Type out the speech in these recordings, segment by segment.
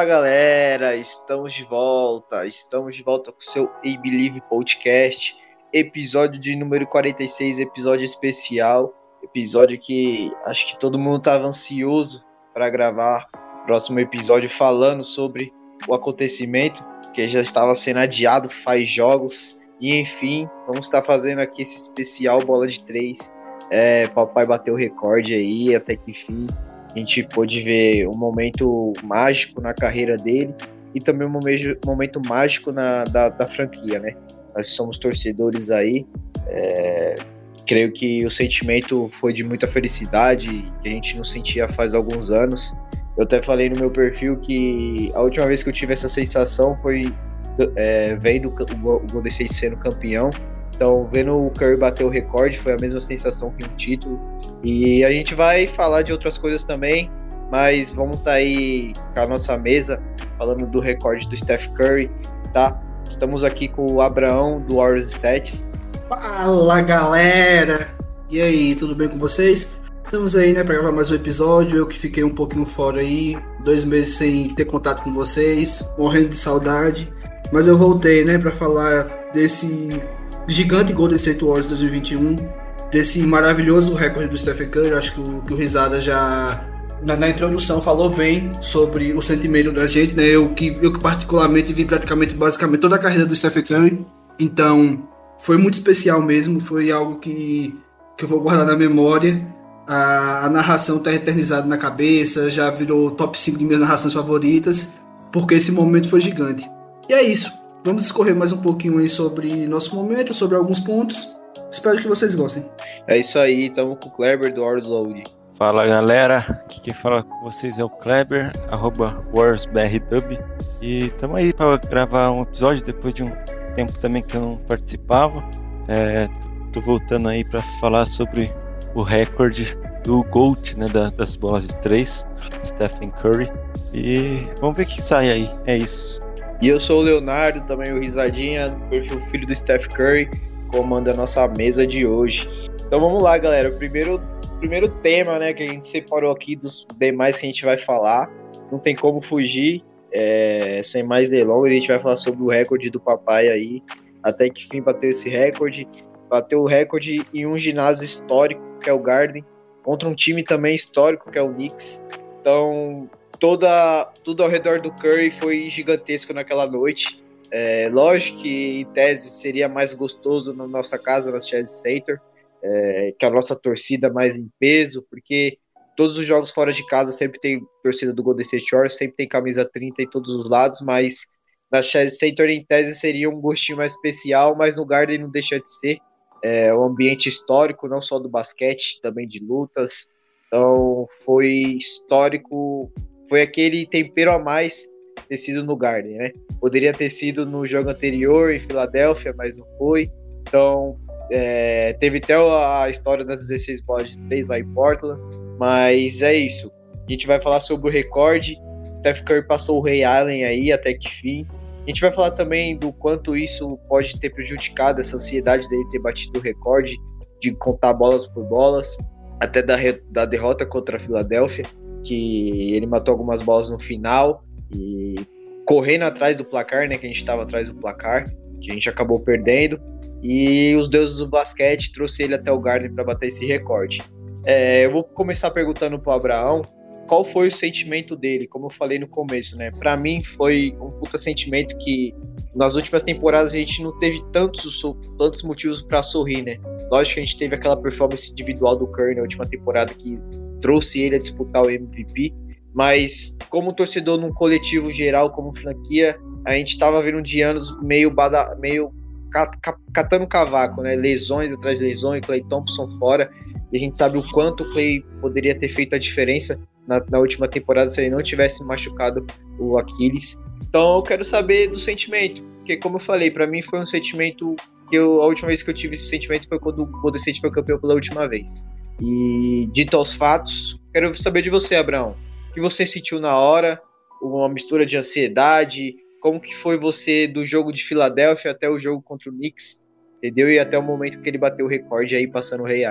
Fala galera, estamos de volta, estamos de volta com o seu A Believe Podcast, episódio de número 46, episódio especial, episódio que acho que todo mundo estava ansioso para gravar o próximo episódio falando sobre o acontecimento que já estava sendo adiado faz jogos e enfim, vamos estar fazendo aqui esse especial bola de três. É, papai bateu o recorde aí, até que enfim a gente pôde ver um momento mágico na carreira dele e também um momento, mágico na, da, da franquia, né? Nós somos torcedores aí, é, creio que o sentimento foi de muita felicidade que a gente não sentia faz alguns anos. Eu até falei no meu perfil que a última vez que eu tive essa sensação foi é, vendo o Golden State sendo campeão. Então, vendo o Curry bater o recorde foi a mesma sensação que um título. E a gente vai falar de outras coisas também, mas vamos estar aí com a nossa mesa falando do recorde do Steph Curry, tá? Estamos aqui com o Abraão do Warriors Stats. Fala galera! E aí, tudo bem com vocês? Estamos aí, né, para gravar mais um episódio. Eu que fiquei um pouquinho fora aí, dois meses sem ter contato com vocês, morrendo de saudade. Mas eu voltei, né, para falar desse gigante Golden State Warriors 2021, desse maravilhoso recorde do Stephen Curry. Acho que o, que o Risada já na, na introdução falou bem sobre o sentimento da gente, né? Eu que, eu que particularmente vi praticamente, basicamente toda a carreira do Stephen Curry. Então, foi muito especial mesmo, foi algo que, que eu vou guardar na memória. A, a narração está eternizada na cabeça, já virou top 5 de minhas narrações favoritas, porque esse momento foi gigante. E é isso. Vamos discorrer mais um pouquinho aí sobre nosso momento, sobre alguns pontos. Espero que vocês gostem. É isso aí, estamos com o Kleber do Warriors Load. Fala galera, aqui quem fala com vocês é o Kleber, arroba WarsBRDub. E estamos aí para gravar um episódio depois de um tempo também que eu não participava. É, tô voltando aí para falar sobre o recorde do GOAT, né, da- das bolas de três, Stephen Curry. E vamos ver o que sai aí, é isso. E eu sou o Leonardo, também o Risadinha, do perfil filho do Steph Curry, comanda a nossa mesa de hoje. Então vamos lá, galera. O primeiro, primeiro tema, né, que a gente separou aqui dos demais que a gente vai falar. Não tem como fugir. é, sem mais delongas, a gente vai falar sobre o recorde do papai aí. Até que fim bateu esse recorde. Bateu o recorde em um ginásio histórico, que é o Garden, contra um time também histórico, que é o Knicks. Então, toda tudo ao redor do Curry foi gigantesco naquela noite. É, lógico que em tese seria mais gostoso na nossa casa, na Chelsea Center, é, que a nossa torcida mais em peso, porque todos os jogos fora de casa sempre tem torcida do Golden State Warriors, sempre tem camisa 30 em todos os lados, mas na Chelsea Center em tese seria um gostinho mais especial, mas no Garden não deixa de ser. É um ambiente histórico, não só do basquete, também de lutas. Então foi histórico, foi aquele tempero a mais ter sido no Garden, né? Poderia ter sido no jogo anterior em Filadélfia, mas não foi. Então é, teve até a história das 16 bolas de 3 lá em Portland, mas é isso. A gente vai falar sobre o recorde. Steph Curry passou o Ray Allen aí até que fim. A gente vai falar também do quanto isso pode ter prejudicado essa ansiedade dele ter batido o recorde de contar bolas por bolas, até da, da derrota contra a Filadélfia, que ele matou algumas bolas no final e correndo atrás do placar, né, que a gente estava atrás do placar, que a gente acabou perdendo, e os deuses do basquete trouxe ele até o Garden para bater esse recorde. É, eu vou começar perguntando pro Abraão qual foi o sentimento dele, como eu falei no começo, né? Para mim foi um puta sentimento que nas últimas temporadas a gente não teve tantos, tantos motivos para sorrir, né? Lógico que a gente teve aquela performance individual do Curry na última temporada que trouxe ele a disputar o MVP, mas como torcedor num coletivo geral, como franquia, a gente tava vendo de anos meio, bada, meio ca- ca- catando cavaco, né? Lesões atrás de lesões, Clay Thompson fora, e a gente sabe o quanto o Clay poderia ter feito a diferença na, na última temporada se ele não tivesse machucado o Aquiles. Então eu quero saber do sentimento, porque como eu falei, para mim foi um sentimento que eu, a última vez que eu tive esse sentimento foi quando o Golden State foi campeão pela última vez. E dito aos fatos, quero saber de você, Abraão. O que você sentiu na hora? Uma mistura de ansiedade? Como que foi você do jogo de Filadélfia até o jogo contra o Knicks? Entendeu? E até o momento que ele bateu o recorde aí passando o Rei.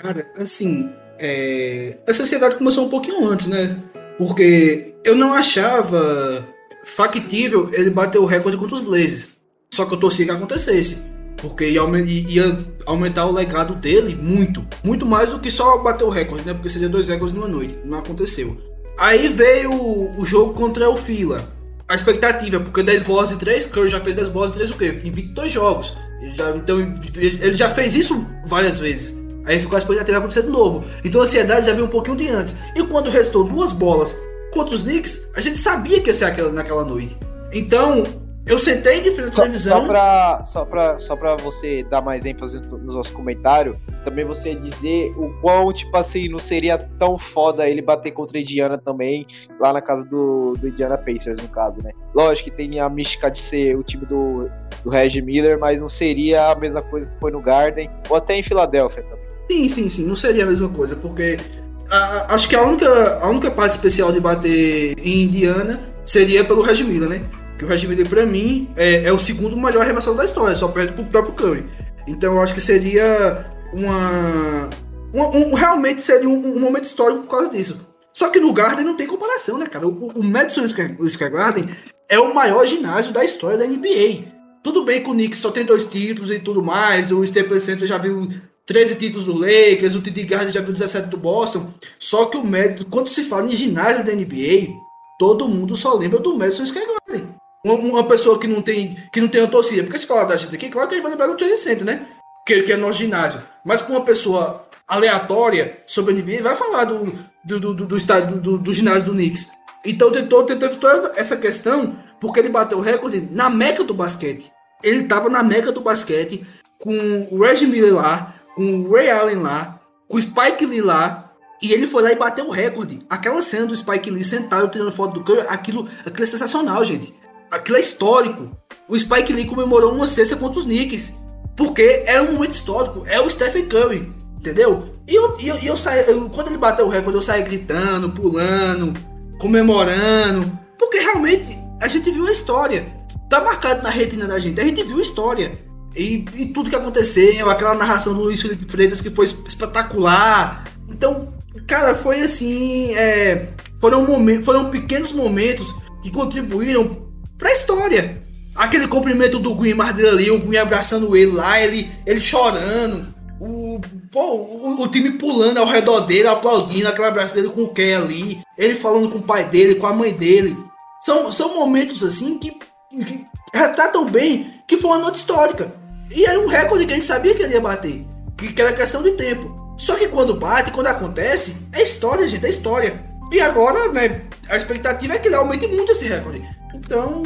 Cara, assim, é... essa ansiedade começou um pouquinho antes, né? Porque eu não achava factível ele bater o recorde contra os Blazes. Só que eu torcia que acontecesse. Porque ia, ia, aumentar o legado dele muito. Muito mais do que só bater o recorde, né? Porque seria dois recordes numa noite. Não aconteceu. Aí veio o, jogo contra o Fila. A expectativa, porque 10 bolas e 3, Curry já fez 10 bolas e 3 o quê? Em 22 jogos. Ele já, então, ele já fez isso várias vezes. Aí ficou a expectativa acontecer de novo. Então a ansiedade já veio um pouquinho de antes. E quando restou duas bolas contra os Knicks, a gente sabia que ia ser aquela, naquela noite. Então, eu sentei de frente à televisão. Só pra, só, pra, só pra você dar mais ênfase no, no nosso comentário, também você dizer o quão, tipo assim, não seria tão foda ele bater contra a Indiana também, lá na casa do, do Indiana Pacers, no caso, né? Lógico que tem a mística de ser o time do, do Reggie Miller, mas não seria a mesma coisa que foi no Garden, ou até em Filadélfia também. Sim, sim, sim, não seria a mesma coisa, porque a, acho que a única, a única parte especial de bater em Indiana seria pelo Reggie Miller, né? Que o Reggie Miller, pra mim, é, é, o segundo melhor arremessador da história, só perde pro próprio Curry. Então eu acho que seria uma. uma um, realmente seria um, um, momento histórico por causa disso. Só que no Garden não tem comparação, né, cara? O, o Madison Square Garden é o maior ginásio da história da NBA. Tudo bem que o Knicks só tem dois títulos e tudo mais, o Staples Center já viu 13 títulos do Lakers, o TD Garden já viu 17 do Boston. Só que o Madison, quando se fala em ginásio da NBA, todo mundo só lembra do Madison Square uma, uma, pessoa que não tem que não tem a torcida. Porque se falar da gente aqui, claro que a gente vai lembrar do Chase Center, né? Que, que é nosso ginásio. Mas para uma pessoa aleatória sobre a NBA, vai falar do, do, do, do, estádio, do, do ginásio do Knicks. Então tentou, tentou toda essa questão porque ele bateu o recorde na meca do basquete. Ele estava na meca do basquete com o Reggie Miller lá, com o Ray Allen lá, com o Spike Lee lá, e ele foi lá e bateu o recorde. Aquela cena do Spike Lee sentado tirando foto do Curry, aquilo, aquilo é sensacional, gente aquilo é histórico. O Spike Lee comemorou uma cesta contra os Knicks. Porque era um momento histórico. É o Stephen Curry. Entendeu? E eu, eu, eu, saí, eu, quando ele bateu o recorde, eu saí gritando, pulando, comemorando. Porque realmente a gente viu a história. Tá marcado na retina da gente. A gente viu a história. E, e tudo que aconteceu, aquela narração do Luiz Felipe Freitas que foi espetacular. Então, cara, foi assim. É, foram, momentos, foram pequenos momentos que contribuíram pra história. Aquele cumprimento do Gui Mardelli ali, o Gui abraçando ele lá, ele, ele chorando. O, pô, o, o, time pulando ao redor dele, aplaudindo, aquele abraço dele com o Ken ali. Ele falando com o pai dele, com a mãe dele. São, são momentos assim que, que retratam bem que foi uma noite histórica. E era um recorde que a gente sabia que ele ia bater. Que, que era questão de tempo. Só que quando bate, quando acontece, é história, gente, é história. E agora, né, a expectativa é que ele aumente muito esse recorde. Então,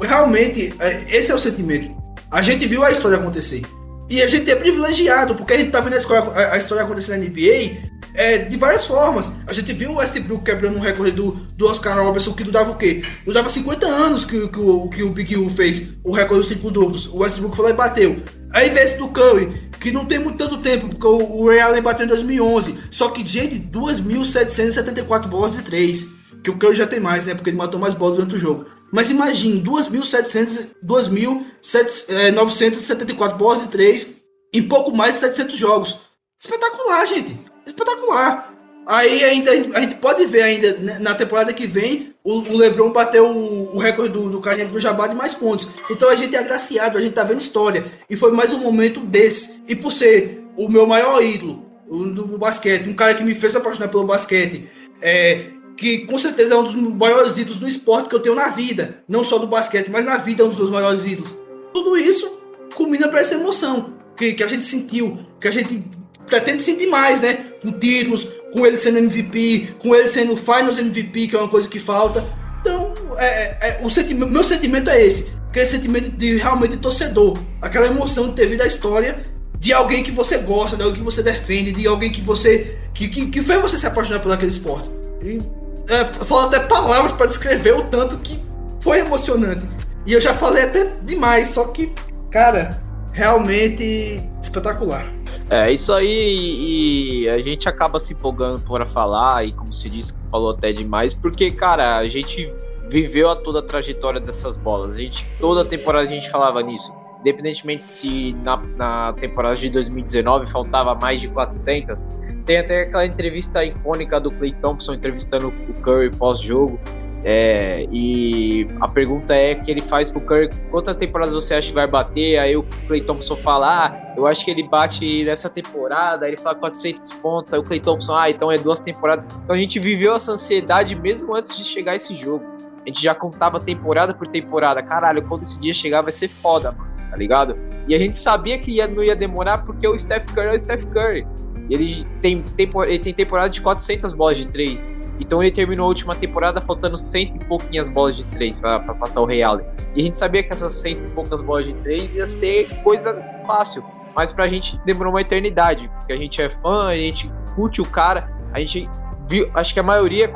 realmente, é, esse é o sentimento. A gente viu a história acontecer. E a gente é privilegiado, porque a gente tá vendo a, história acontecer na NBA é, de várias formas. A gente viu o Westbrook quebrando um recorde do, do Oscar Robertson, que durava o quê? Durava 50 anos que, que, o, que o Big U fez o recorde dos triplo duplos. O Westbrook lá e bateu. Aí vê esse do Curry, que não tem muito tanto tempo, porque o, o Ray Allen bateu em 2011. Só que, gente, 2.774 bolas de 3 que o Curry já tem mais, né? Porque ele matou mais bolas durante o jogo. Mas imagine, 2.974 bolas de 3 em pouco mais de 700 jogos. Espetacular, gente. Espetacular. Aí ainda a gente pode ver ainda né, na temporada que vem o, o LeBron bateu o, o recorde do, do Kareem do Jabbar de mais pontos. Então a gente é agraciado, a gente tá vendo história. E foi mais um momento desse. E por ser o meu maior ídolo do, do basquete, um cara que me fez apaixonar pelo basquete, é, que com certeza é um dos maiores ídolos do esporte que eu tenho na vida. Não só do basquete, mas na vida é um dos meus maiores ídolos. Tudo isso culmina para essa emoção que, que a gente sentiu, que a gente pretende sentir mais, né? Com títulos, com ele sendo MVP, com ele sendo Finals MVP, que é uma coisa que falta. Então, é, é, é o sentimento, meu sentimento é esse. Aquele sentimento de realmente torcedor. Aquela emoção de ter vindo a história de alguém que você gosta, de alguém que você defende, de alguém que você. que, que, que fez você se apaixonar por aquele esporte. E, é, falta até palavras para descrever o tanto que foi emocionante. E eu já falei até demais, só que, cara, realmente espetacular. É, isso aí e a gente acaba se empolgando para falar, e como se disse, falou até demais, porque, cara, a gente viveu a toda a trajetória dessas bolas. A gente, toda a temporada a gente falava nisso. Independentemente se na, na temporada de 2019 faltava mais de 400, tem até aquela entrevista icônica do Clay Thompson entrevistando o Curry pós-jogo, é, e a pergunta é que ele faz pro Curry, quantas temporadas você acha que vai bater? Aí o Clay Thompson fala, ah, eu acho que ele bate nessa temporada, aí ele fala 400 pontos, aí o Clay Thompson, ah, então é duas temporadas. Então a gente viveu essa ansiedade mesmo antes de chegar esse jogo. A gente já contava temporada por temporada, caralho, quando esse dia chegar vai ser foda, mano, tá ligado? E a gente sabia que ia, não ia demorar porque o Steph Curry é o Steph Curry. Ele tem, ele tem temporada de 400 bolas de três. Então ele terminou a última temporada faltando cento e pouquinhas bolas de três para passar o Real. E a gente sabia que essas cento e poucas bolas de três ia ser coisa fácil. Mas pra gente demorou uma eternidade, porque a gente é fã, a gente curte o cara, a gente viu, acho que a maioria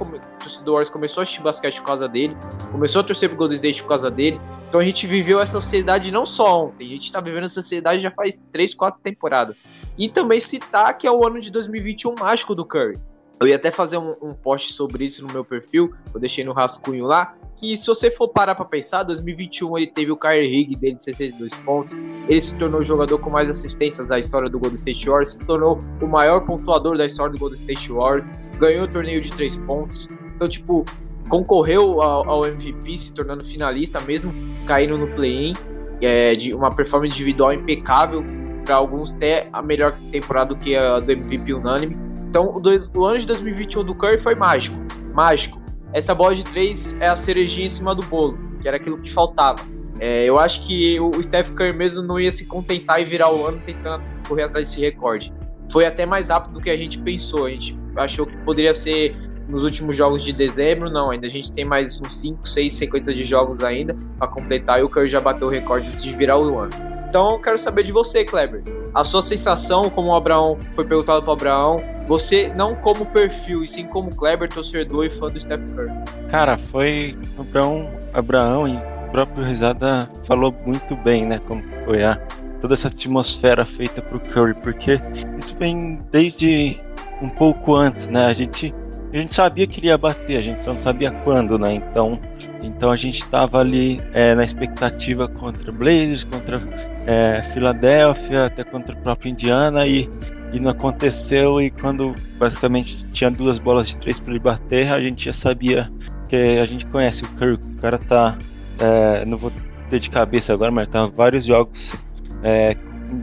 como, torcedores começou a assistir basquete por causa dele, começou a torcer pro Golden State por causa dele. Então a gente viveu essa ansiedade não só ontem, a gente tá vivendo essa ansiedade já faz 3, 4 temporadas. E também citar que é o ano de 2021 mágico do Curry. Eu ia até fazer um, um, post sobre isso no meu perfil, eu deixei no rascunho lá, que se você for parar para pensar, 2021 ele teve o Kyrie Rig dele de 62 pontos, ele se tornou o jogador com mais assistências da história do Golden State Warriors, se tornou o maior pontuador da história do Golden State Warriors, ganhou o torneio de 3 pontos, então tipo, concorreu ao, ao MVP, se tornando finalista mesmo, caindo no play-in, é, de uma performance individual impecável, para alguns até a melhor temporada do que a do MVP unânime, então, o, dois, o ano de 2021 do Curry foi mágico. Mágico. Essa bola de três é a cerejinha em cima do bolo, que era aquilo que faltava. É, eu acho que o Steph Curry mesmo não ia se contentar e virar o ano tentando correr atrás desse recorde. Foi até mais rápido do que a gente pensou. A gente achou que poderia ser nos últimos jogos de dezembro, não. Ainda a gente tem mais uns 5, 6 sequências de jogos ainda para completar e o Curry já bateu o recorde antes de virar o ano. Então, eu quero saber de você, Kleber. A sua sensação, como o Abraão foi perguntado para o Abraão, você não como perfil, e sim como Kleber, torcedor e fã do Steph Curry. Cara, foi o Abraão, Abraão e o próprio Risada falou muito bem, né? Como foi a toda essa atmosfera feita pro Curry, porque isso vem desde um pouco antes, né? A gente a gente sabia que ele ia bater, a gente só não sabia quando, né? Então, então a gente estava ali é, na expectativa contra Blazers, contra é, Filadélfia, até contra o próprio Indiana e, e não aconteceu. E quando basicamente tinha duas bolas de três para ele bater, a gente já sabia que a gente conhece o Curry, o cara tá, é, não vou ter de cabeça agora, mas tá vários jogos é,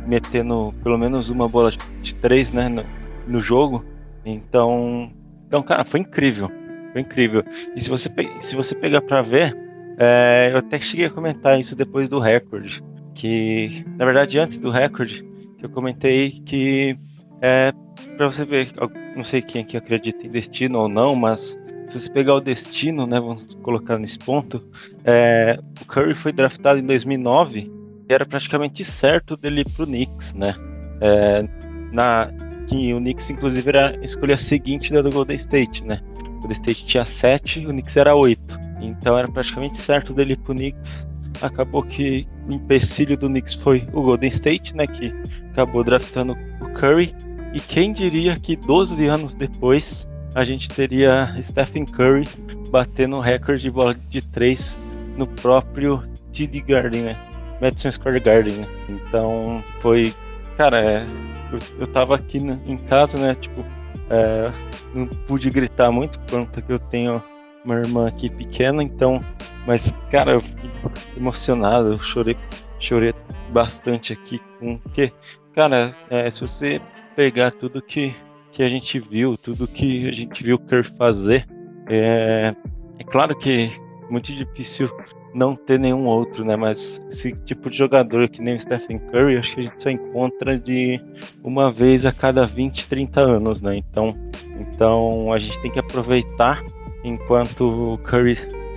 metendo pelo menos uma bola de três, né, no, no jogo. Então então, cara, foi incrível. Foi incrível. E se você, se você pegar pra ver, é, eu até cheguei a comentar isso depois do recorde. Que, na verdade, antes do recorde, que eu comentei que é, para você ver, não sei quem aqui acredita em destino ou não, mas se você pegar o destino, né, vamos colocar nesse ponto, é, o Curry foi draftado em 2009 e era praticamente certo dele ir pro Knicks, né? É, na, que o Knicks, inclusive, era a escolha seguinte da do Golden State, né? O Golden State tinha 7, o Knicks era 8. Então era praticamente certo dele ir pro Knicks. Acabou que o empecilho do Knicks foi o Golden State, né? Que acabou draftando o Curry. E quem diria que 12 anos depois a gente teria Stephen Curry batendo o recorde de bola de 3 no próprio TD Garden, né? Madison Square Garden, né? Então foi, cara, é, eu, eu tava aqui na, em casa, né? Tipo, é, não pude gritar muito, conta que eu tenho uma irmã aqui pequena, então. Mas, cara, eu fiquei emocionado, eu chorei, chorei bastante aqui com. Porque, cara, é, se você pegar tudo que, que a gente viu, tudo que a gente viu o Kerr fazer, é, é claro que é muito difícil não ter nenhum outro, né? Mas esse tipo de jogador que nem o Stephen Curry, acho que a gente só encontra de uma vez a cada 20, 30 anos, né? Então, então a gente tem que aproveitar enquanto o Curry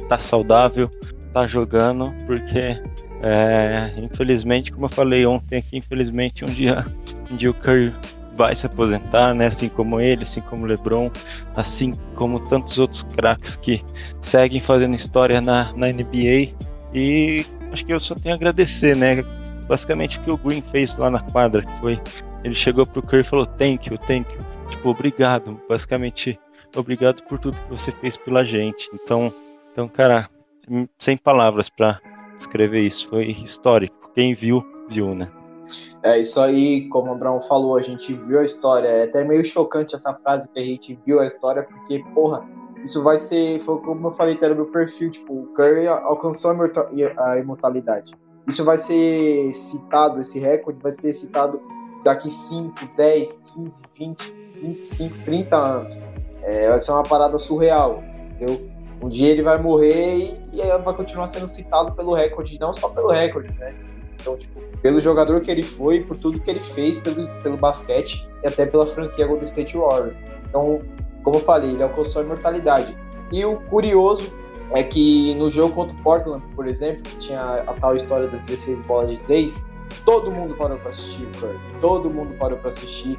tá saudável, tá jogando, porque é, infelizmente, como eu falei ontem aqui, infelizmente um dia, um dia o Curry vai se aposentar, né? Assim como ele, assim como LeBron, assim como tantos outros craques que seguem fazendo história na, na NBA. E acho que eu só tenho a agradecer, né? Basicamente o que o Green fez lá na quadra, que foi ele chegou pro Curry e falou thank you, thank you, tipo obrigado, basicamente obrigado por tudo que você fez pela gente. Então, então cara, sem palavras para descrever isso, foi histórico. Quem viu, viu, né? É isso aí, como o Brown falou, a gente viu a história. É até meio chocante essa frase que a gente viu a história, porque, porra, isso vai ser. Foi como eu falei, era meu perfil. Tipo, o Curry alcançou a imortalidade. Isso vai ser citado, esse recorde vai ser citado daqui 5, 10, 15, 20, 25, 30 anos. É, vai ser uma parada surreal, entendeu? Um dia ele vai morrer e, e vai continuar sendo citado pelo recorde, não só pelo recorde, né? Então, tipo, pelo jogador que ele foi, por tudo que ele fez pelo, pelo basquete e até pela franquia Golden State Warriors. Então, como eu falei, ele alcançou a imortalidade. E o curioso é que no jogo contra o Portland, por exemplo, que tinha a tal história das 16 bolas de 3, todo mundo parou para assistir o Curry. Todo mundo parou para assistir.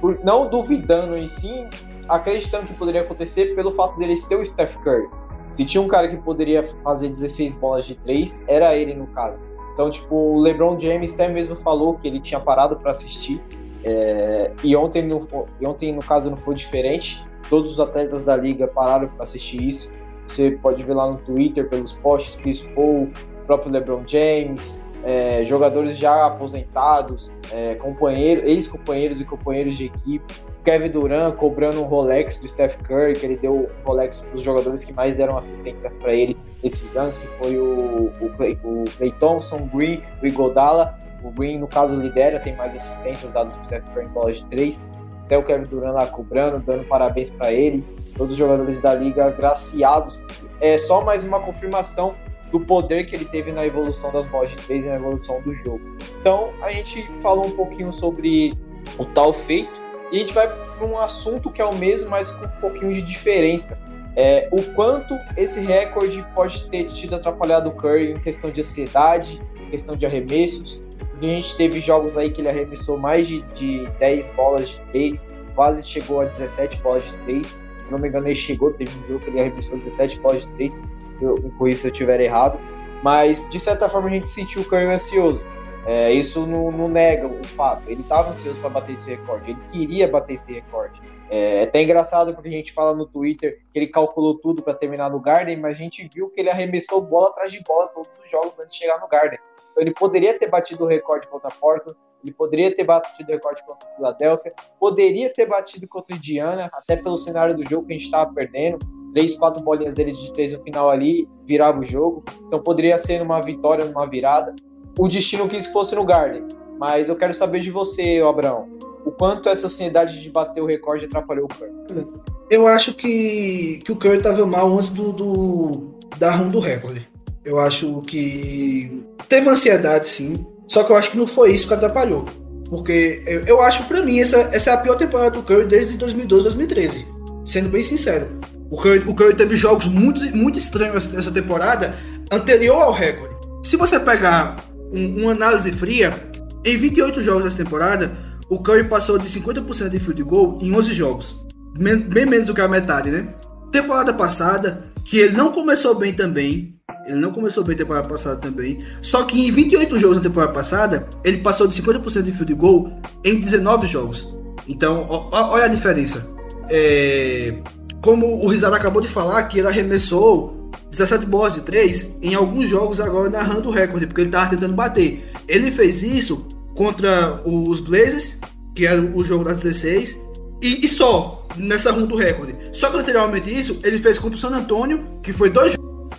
Por, não duvidando em si, acreditando que poderia acontecer pelo fato dele ser o Steph Curry. Se tinha um cara que poderia fazer 16 bolas de 3, era ele no caso. Então, tipo, o LeBron James até mesmo falou que ele tinha parado para assistir. É, e ontem no, ontem, no caso, não foi diferente. Todos os atletas da liga pararam para assistir isso. Você pode ver lá no Twitter, pelos posts, Chris Paul, próprio LeBron James, é, jogadores já aposentados, é, companheiros, ex-companheiros e companheiros de equipe. Kevin Durant cobrando um Rolex do Steph Curry, que ele deu um Rolex para os jogadores que mais deram assistência para ele esses anos, que foi o, o, Clay, o Clay Thompson, o Green, o Igodala. O Green, no caso, lidera, tem mais assistências dadas para o Steph Curry em bola de três. Até o Kevin Durant lá cobrando, dando parabéns para ele. Todos os jogadores da liga agraciados. É só mais uma confirmação do poder que ele teve na evolução das bolas de três e na evolução do jogo. Então, a gente falou um pouquinho sobre o tal feito e a gente vai para um assunto que é o mesmo, mas com um pouquinho de diferença. É, o quanto esse recorde pode ter tido atrapalhado o Curry em questão de ansiedade, em questão de arremessos. A gente teve jogos aí que ele arremessou mais de, de 10 bolas de 3, quase chegou a 17 bolas de 3. Se não me engano, ele chegou, teve um jogo que ele arremessou 17 bolas de 3, se eu, com isso eu estiver errado. Mas, de certa forma, a gente sentiu o Curry ansioso. É, isso não, não, nega o fato. Ele estava ansioso para bater esse recorde, ele queria bater esse recorde. É, é até engraçado porque a gente fala no Twitter que ele calculou tudo para terminar no Garden, mas a gente viu que ele arremessou bola atrás de bola todos os jogos antes de chegar no Garden. Então ele poderia ter batido o recorde contra a Portland, ele poderia ter batido o recorde contra a Filadélfia, poderia ter batido contra a Indiana, até pelo cenário do jogo que a gente estava perdendo. Três, quatro bolinhas deles de três no final ali, virava o jogo. Então poderia ser numa vitória, numa virada. O destino quis que fosse no Garden. Mas eu quero saber de você, Abraão. O quanto essa ansiedade de bater o recorde atrapalhou o Curry? Eu acho que, que o Curry estava mal antes do, do da run do recorde. Eu acho que teve ansiedade, sim. Só que eu acho que não foi isso que atrapalhou. Porque eu, eu acho, para mim, essa, essa é a pior temporada do Curry desde 2012, 2013. Sendo bem sincero. O Curry, o Curry teve jogos muito, muito estranhos nessa temporada, anterior ao recorde. Se você pegar um, uma análise fria, em 28 jogos dessa temporada, o Curry passou de 50% de field goal em 11 jogos. Bem, menos do que a metade, né? Temporada passada, que ele não começou bem também, ele não começou bem temporada passada também. Só que em 28 jogos na temporada passada, ele passou de 50% de field goal em 19 jogos. Então, olha a diferença. É, como o Rizada acabou de falar, que ele arremessou 17 bolas de 3 em alguns jogos agora narrando o recorde, porque ele estava tentando bater. Ele fez isso contra os Blazers, que era o jogo das 16, e, e só nessa run do recorde. Só que anteriormente isso, ele fez contra o San Antonio, que foi dois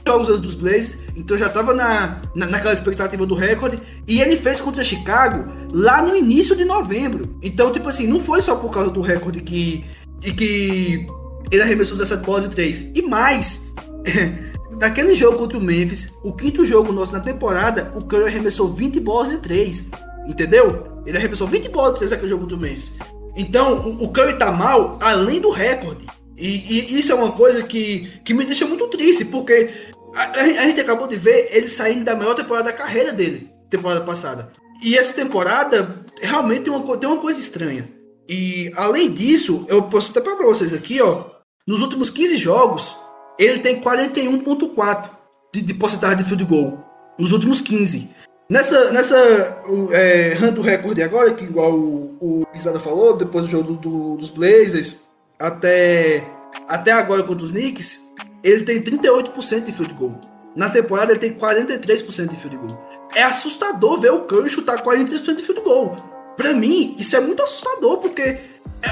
jogos antes dos Blazers, então já estava na, na, naquela expectativa do recorde. E ele fez contra Chicago lá no início de novembro. Então, tipo assim, não foi só por causa do recorde que, e que ele arremessou 17 bolas de 3. E mais, naquele jogo contra o Memphis, o quinto jogo nosso na temporada, o Curry arremessou 20 bolas de 3. Entendeu? Ele arremessou 20 bolas de 3 naquele jogo contra o Memphis. Então, o, o Curry tá mal além do recorde. E, e, isso é uma coisa que, que me deixa muito triste, porque a, a, gente acabou de ver ele saindo da melhor temporada da carreira dele, temporada passada. E essa temporada realmente tem uma, tem uma coisa estranha. E além disso, eu posso até para vocês aqui, ó. Nos últimos 15 jogos, ele tem 41,4 de, de porcentagem de field goal. Nos últimos 15. Nessa, nessa é, do recorde agora, que igual o, o falou, depois do jogo do, do, dos Blazers, até, até agora contra os Knicks, ele tem 38% de field goal. Na temporada ele tem 43% de field goal. É assustador ver o Curry chutar 43% de field goal. Pra mim, isso é muito assustador, porque é,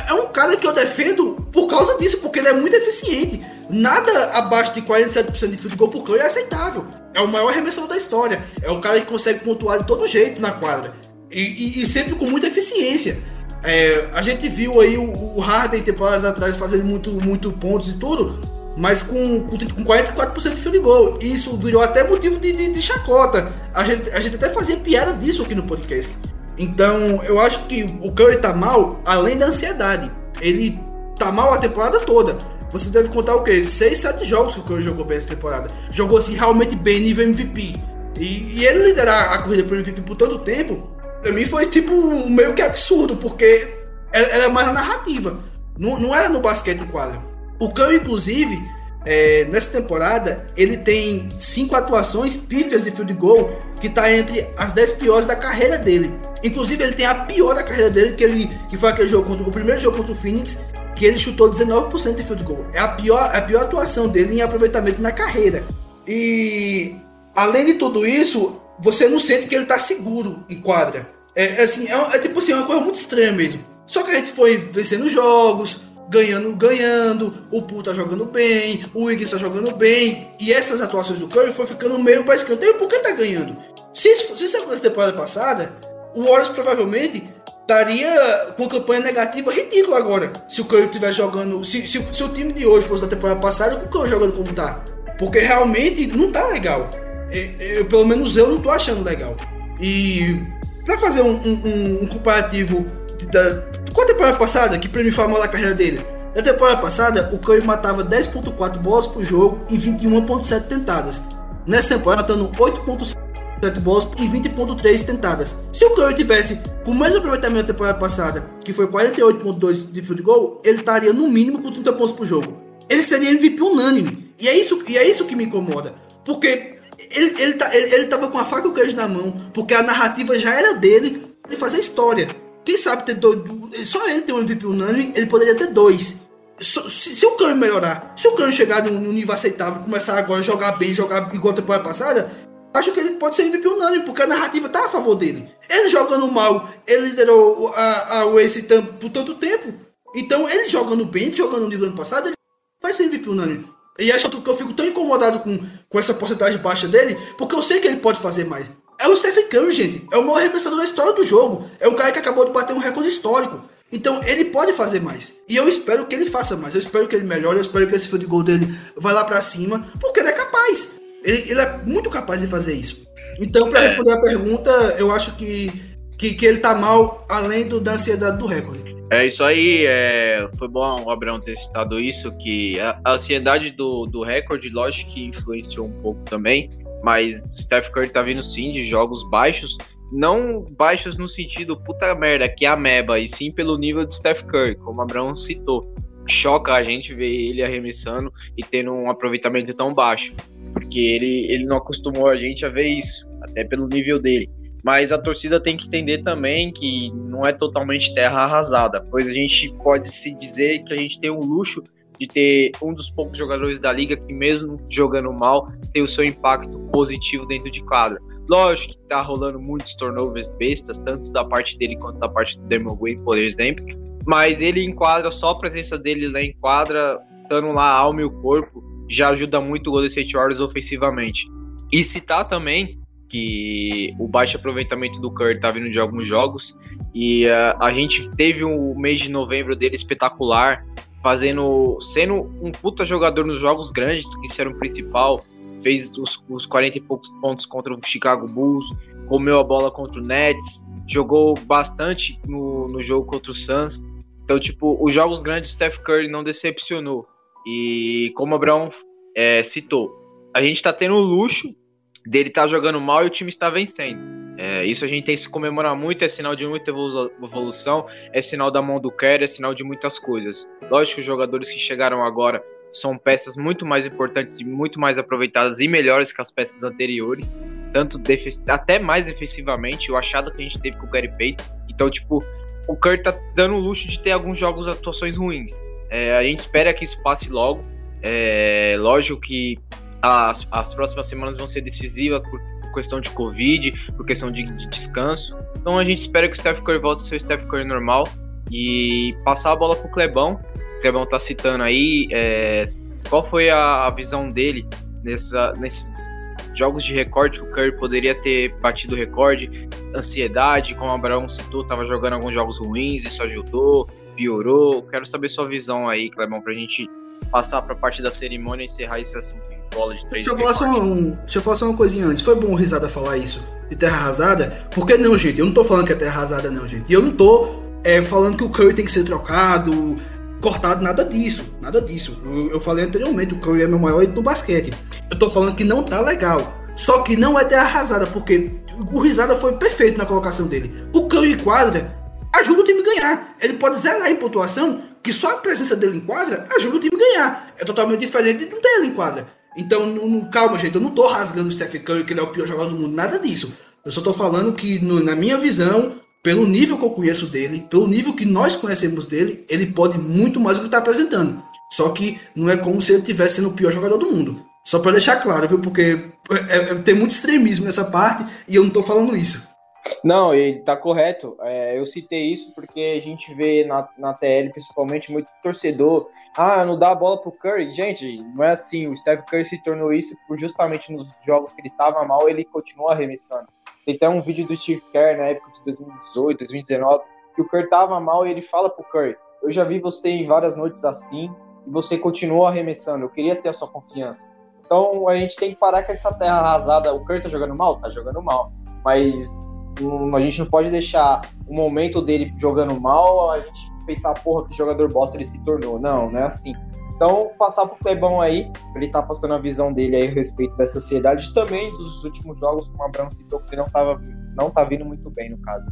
é um cara que eu defendo por causa disso, porque ele é muito eficiente. Nada abaixo de 47% de field goal por Curry é aceitável. É o maior arremessador da história. É o cara que consegue pontuar de todo jeito na quadra. E, e, e sempre com muita eficiência. É, a gente viu aí o, o Harden temporadas atrás fazendo muito, muito pontos e tudo, mas com, com, com 44% de field goal. Isso virou até motivo de, de, de, chacota. A gente, a gente até fazia piada disso aqui no podcast. Então, eu acho que o Curry tá mal, além da ansiedade. Ele tá mal a temporada toda. Você deve contar o quê? 6, 7 jogos que o Curry jogou bem essa temporada. Jogou assim realmente bem nível MVP. E, e ele liderar a corrida pro MVP por tanto tempo, pra mim foi tipo meio que absurdo, porque era mais na narrativa. Não, não era no basquete em. O Curry, inclusive, é, nessa temporada, ele tem cinco atuações pífias de field goal, que está entre as 10 piores da carreira dele. Inclusive, ele tem a pior da carreira dele, que, ele, que foi aquele jogo contra, o primeiro jogo contra o Phoenix, que ele chutou 19% de field goal. É a pior, a pior atuação dele em aproveitamento na carreira. E além de tudo isso, você não sente que ele está seguro em quadra. É, é assim, é, é, tipo assim, é uma coisa muito estranha mesmo. Só que a gente foi vencendo jogos, ganhando, ganhando, o Poole tá jogando bem, o Wiggins tá jogando bem, e essas atuações do Curry foi ficando meio para escanteio, por que tá ganhando? Se isso, se isso acontecesse temporada passada, o Warriors provavelmente estaria com campanha negativa ridícula agora. Se o Curry estiver jogando. Se, se, se, o time de hoje fosse da temporada passada, o Curry jogando como tá. Porque realmente não tá legal. Eu, eu, pelo menos eu não tô achando legal. E para fazer um, um, um, comparativo da, com a temporada passada, que pra foi a maior da carreira dele. Na temporada passada, o Curry matava 10.4 bolas por jogo em 21.7 tentadas. Nessa temporada, matando 8.7 7 bolas em 20.3 tentadas. Se o Curry tivesse com o mesmo aproveitamento da temporada passada, que foi 48.2 de field goal, ele estaria no mínimo com 30 pontos por jogo. Ele seria MVP unânime. E é isso, e é isso que me incomoda. Porque ele, ele, tá, ele, ele tava com a faca e o queijo na mão, porque a narrativa já era dele de fazer história. Quem sabe ter dois, só ele tem um MVP unânime, ele poderia ter dois. Se, se, o Curry melhorar, se o Curry chegar num nível aceitável, começar agora a jogar bem, jogar igual a temporada passada, acho que ele pode ser MVP unânime, porque a narrativa tá a favor dele. Ele jogando mal, ele liderou a, a Race por tanto tempo. Então, ele jogando bem, jogando no nível ano passado, ele vai ser MVP unânime. E acho que eu fico tão incomodado com, com essa porcentagem baixa dele, porque eu sei que ele pode fazer mais. É o Stephen Curry, gente. É o maior arremessador da história do jogo. É um cara que acabou de bater um recorde histórico. Então ele pode fazer mais. E eu espero que ele faça mais. Eu espero que ele melhore. Eu espero que esse field goal dele vá lá para cima. Porque ele é capaz. Ele, ele é muito capaz de fazer isso. Então, para é. responder a pergunta, eu acho que, que, que, ele tá mal além do, da ansiedade do recorde. É isso aí, é, foi bom o Abraão ter citado isso, que a, a ansiedade do, do recorde, lógico que influenciou um pouco também, mas Steph Curry tá vindo sim de jogos baixos, não baixos no sentido puta merda, que é a meba, e sim pelo nível de Steph Curry, como o Abraão citou. Choca a gente ver ele arremessando e tendo um aproveitamento tão baixo porque ele, ele não acostumou a gente a ver isso, até pelo nível dele. Mas a torcida tem que entender também que não é totalmente terra arrasada, pois a gente pode se dizer que a gente tem o luxo de ter um dos poucos jogadores da liga que, mesmo jogando mal, tem o seu impacto positivo dentro de quadra. Lógico que tá rolando muitos turnovers bestas, tanto da parte dele quanto da parte do Demon Green, por exemplo, mas ele enquadra só a presença dele lá em quadra, estando lá alma e o corpo, já ajuda muito o Golden State Warriors ofensivamente. E citar também que o baixo aproveitamento do Curry tá vindo de alguns jogos e uh, a gente teve o um mês de novembro dele espetacular, fazendo sendo um puta jogador nos jogos grandes, que isso era o principal, fez os, os 40 e poucos pontos contra o Chicago Bulls, comeu a bola contra o Nets, jogou bastante no, no jogo contra o Suns. Então, tipo, os jogos grandes, Steph Curry não decepcionou. E como o Abraão é, citou, a gente está tendo o luxo dele estar tá jogando mal e o time está vencendo. É, isso a gente tem que se comemorar muito, é sinal de muita evolução, é sinal da mão do Kerr, é sinal de muitas coisas. Lógico que os jogadores que chegaram agora são peças muito mais importantes e muito mais aproveitadas e melhores que as peças anteriores, tanto até mais defensivamente, o achado que a gente teve com o Gary Payton. Então, tipo, o Kerr tá dando o luxo de ter alguns jogos atuações ruins. É, a gente espera que isso passe logo. É, lógico que as, as próximas semanas vão ser decisivas por questão de Covid, por questão de, de descanso. Então a gente espera que o Steph Curry volte a ser o Steph Curry normal e passar a bola pro Clebão. O Clebão tá citando aí é, qual foi a, a visão dele nessa, nesses jogos de recorde que o Curry poderia ter batido recorde, ansiedade, como o Abraão citou, tava jogando alguns jogos ruins, isso ajudou, piorou. Quero saber sua visão aí, Clebão, pra gente passar pra parte da cerimônia e encerrar esse assunto bola de três. Deixa eu, falar só um, deixa eu falar só uma coisinha antes. Foi bom o Risada falar isso de terra arrasada? Porque não, gente, eu não tô falando que é terra arrasada, não, gente. E eu não tô é, falando que o Curry tem que ser trocado, cortado, nada disso. Nada disso. Eu, eu falei anteriormente, o Curry é meu maior ídolo do basquete. Eu tô falando que não tá legal. Só que não é terra arrasada, porque o Risada foi perfeito na colocação dele. O Curry quadra ajuda o time a ganhar. Ele pode zerar em pontuação, que só a presença dele em quadra ajuda o time a ganhar. É totalmente diferente de não ter ele em quadra. Então, não, não, calma, gente, eu não tô rasgando o Steph Curry que ele é o pior jogador do mundo, nada disso. Eu só tô falando que, no, na minha visão, pelo nível que eu conheço dele, pelo nível que nós conhecemos dele, ele pode muito mais do que tá apresentando. Só que não é como se ele estivesse sendo o pior jogador do mundo. Só para deixar claro, viu? Porque é, é, tem muito extremismo nessa parte e eu não tô falando isso. Não, e tá correto. É, eu citei isso porque a gente vê na, na TL, principalmente, muito torcedor. Ah, não dá a bola pro Curry. Gente, não é assim. O Steph Curry se tornou isso por justamente nos jogos que ele estava mal, ele continua arremessando. Tem até um vídeo do Steve Kerr na época de 2018, 2019, que o Curry tava mal e ele fala pro Curry: Eu já vi você em várias noites assim e você continua arremessando. Eu queria ter a sua confiança. Então a gente tem que parar com essa terra arrasada. O Curry tá jogando mal? Tá jogando mal. Mas a gente não pode deixar o momento dele jogando mal, a gente pensar, porra, que jogador bosta ele se tornou. Não, não é assim. Então, passar pro Clebão aí, ele tá passando a visão dele aí a respeito dessa sociedade também dos últimos jogos, como o Abraão citou, que ele não, tava, não tá vindo muito bem no caso.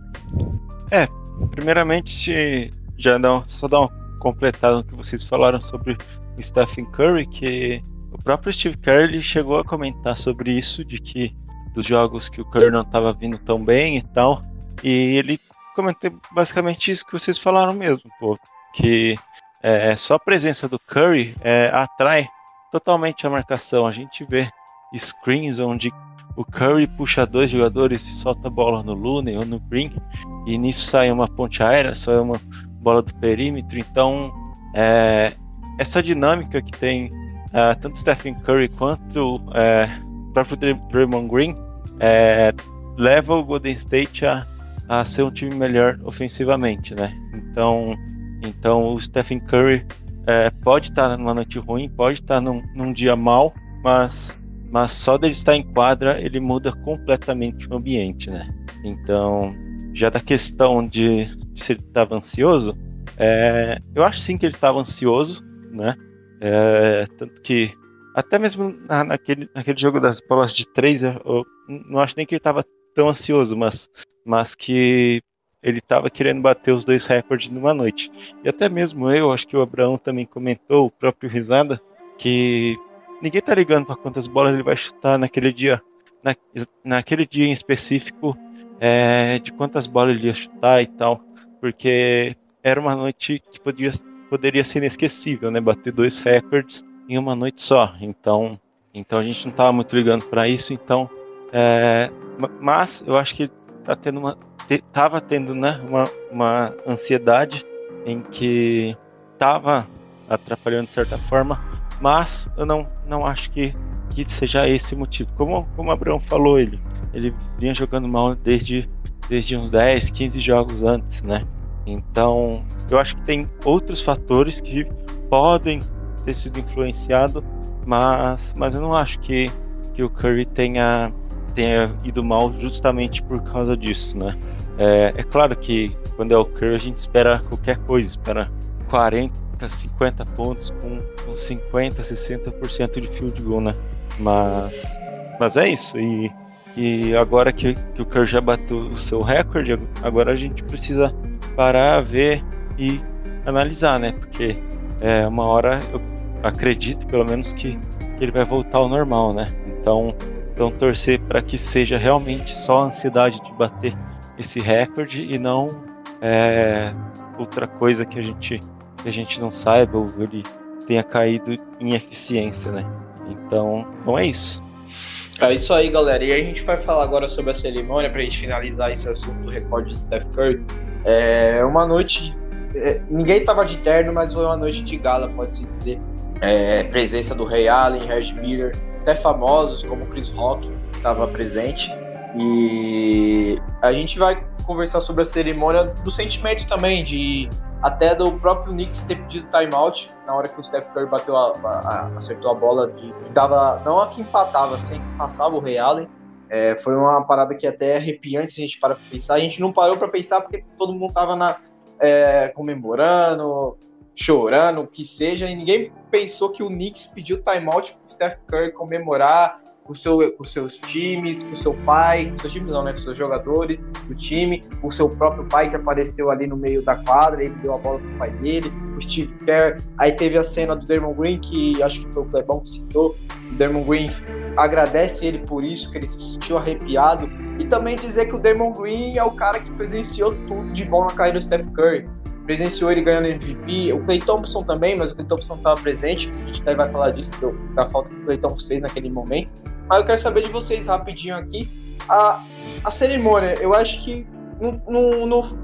É, primeiramente, já dá, só dar uma completada no que vocês falaram sobre o Stephen Curry, que o próprio Steve Kerr chegou a comentar sobre isso, de que dos jogos que o Curry não estava vindo tão bem e tal. E ele comentou basicamente isso que vocês falaram mesmo, pô, que é, só a presença do Curry é, atrai totalmente a marcação. A gente vê screens onde o Curry puxa dois jogadores e solta a bola no Looney ou no Green, e nisso sai uma ponte aérea, sai uma bola do perímetro. Então, é, essa dinâmica que tem é, tanto Stephen Curry quanto é, próprio Draymond Green é, leva o Golden State a, a ser um time melhor ofensivamente, né? Então, então o Stephen Curry é, pode estar tá numa noite ruim, pode estar tá num, num dia mal, mas, mas só dele estar em quadra ele muda completamente o ambiente, né? Então, já da questão de, de se ele estava ansioso, é, eu acho sim que ele estava ansioso, né? É, tanto que até mesmo na, naquele, naquele jogo das bolas de três, eu, eu não acho nem que ele estava tão ansioso, mas, mas que ele estava querendo bater os dois recordes numa noite. E até mesmo eu, acho que o Abraão também comentou, o próprio Risada, que ninguém tá ligando para quantas bolas ele vai chutar naquele dia, na, naquele dia em específico, é, de quantas bolas ele ia chutar e tal, porque era uma noite que podia, poderia ser inesquecível, né? Bater dois recordes em uma noite só. Então, então a gente não estava muito ligando para isso. Então, é, mas eu acho que tá tendo uma, tava tendo, né, uma, uma ansiedade em que estava atrapalhando de certa forma, mas eu não, não acho que, que seja esse o motivo. Como, como o Abraão falou, ele, ele vinha jogando mal desde, desde uns 10, 15 jogos antes, né? Então, eu acho que tem outros fatores que podem ter sido influenciado, mas, mas eu não acho que, que o Curry tenha, tenha ido mal justamente por causa disso, né? É, é claro que quando é o Curry a gente espera qualquer coisa, espera 40, 50 pontos com, com 50, 60% de field goal, né? Mas, mas é isso. E E agora que, que o Curry já bateu o seu recorde, agora a gente precisa parar, ver e analisar, né? Porque é, uma hora eu acredito, pelo menos, que, ele vai voltar ao normal, né? Então, então torcer para que seja realmente só a ansiedade de bater esse recorde e não é, outra coisa que a gente que a gente não saiba ou ele tenha caído em eficiência, né? Então, então é isso. É isso aí, galera. E a gente vai falar agora sobre a cerimônia para a gente finalizar esse assunto do recorde de Steph Curry. É uma noite. É, ninguém tava de terno, mas foi uma noite de gala, pode-se dizer. É, presença do Ray Allen, Reggie Miller, até famosos como Chris Rock estava presente. E a gente vai conversar sobre a cerimônia do sentimento também de até do próprio Knicks ter pedido timeout na hora que o Steph Curry bateu a, a, acertou a bola de que dava não a que empatava, assim, que passava o Ray Allen. É, foi uma parada que até é arrepiante se a gente para pensar. A gente não parou para pensar porque todo mundo tava na, é, comemorando, chorando, o que seja, e ninguém pensou que o Knicks pediu timeout pro Steph Curry comemorar com, seu, com seus times, com seu pai, com seus times não, né? Com seus jogadores do time, o seu próprio pai que apareceu ali no meio da quadra, ele deu a bola pro pai dele, o Steve Kerr. Aí teve a cena do Dermon Green, que acho que foi o Clebão que citou. O Dermon Green agradece ele por isso, que ele se sentiu arrepiado. E também dizer que o Dermon Green é o cara que presenciou tudo de bom na carreira do Steph Curry presenciou ele ganhando MVP, o Clay Thompson também, mas o Clay Thompson estava presente, a gente até vai falar disso, da falta que o Clay Thompson fez naquele momento. Mas eu quero saber de vocês rapidinho aqui. A, a cerimônia, eu acho que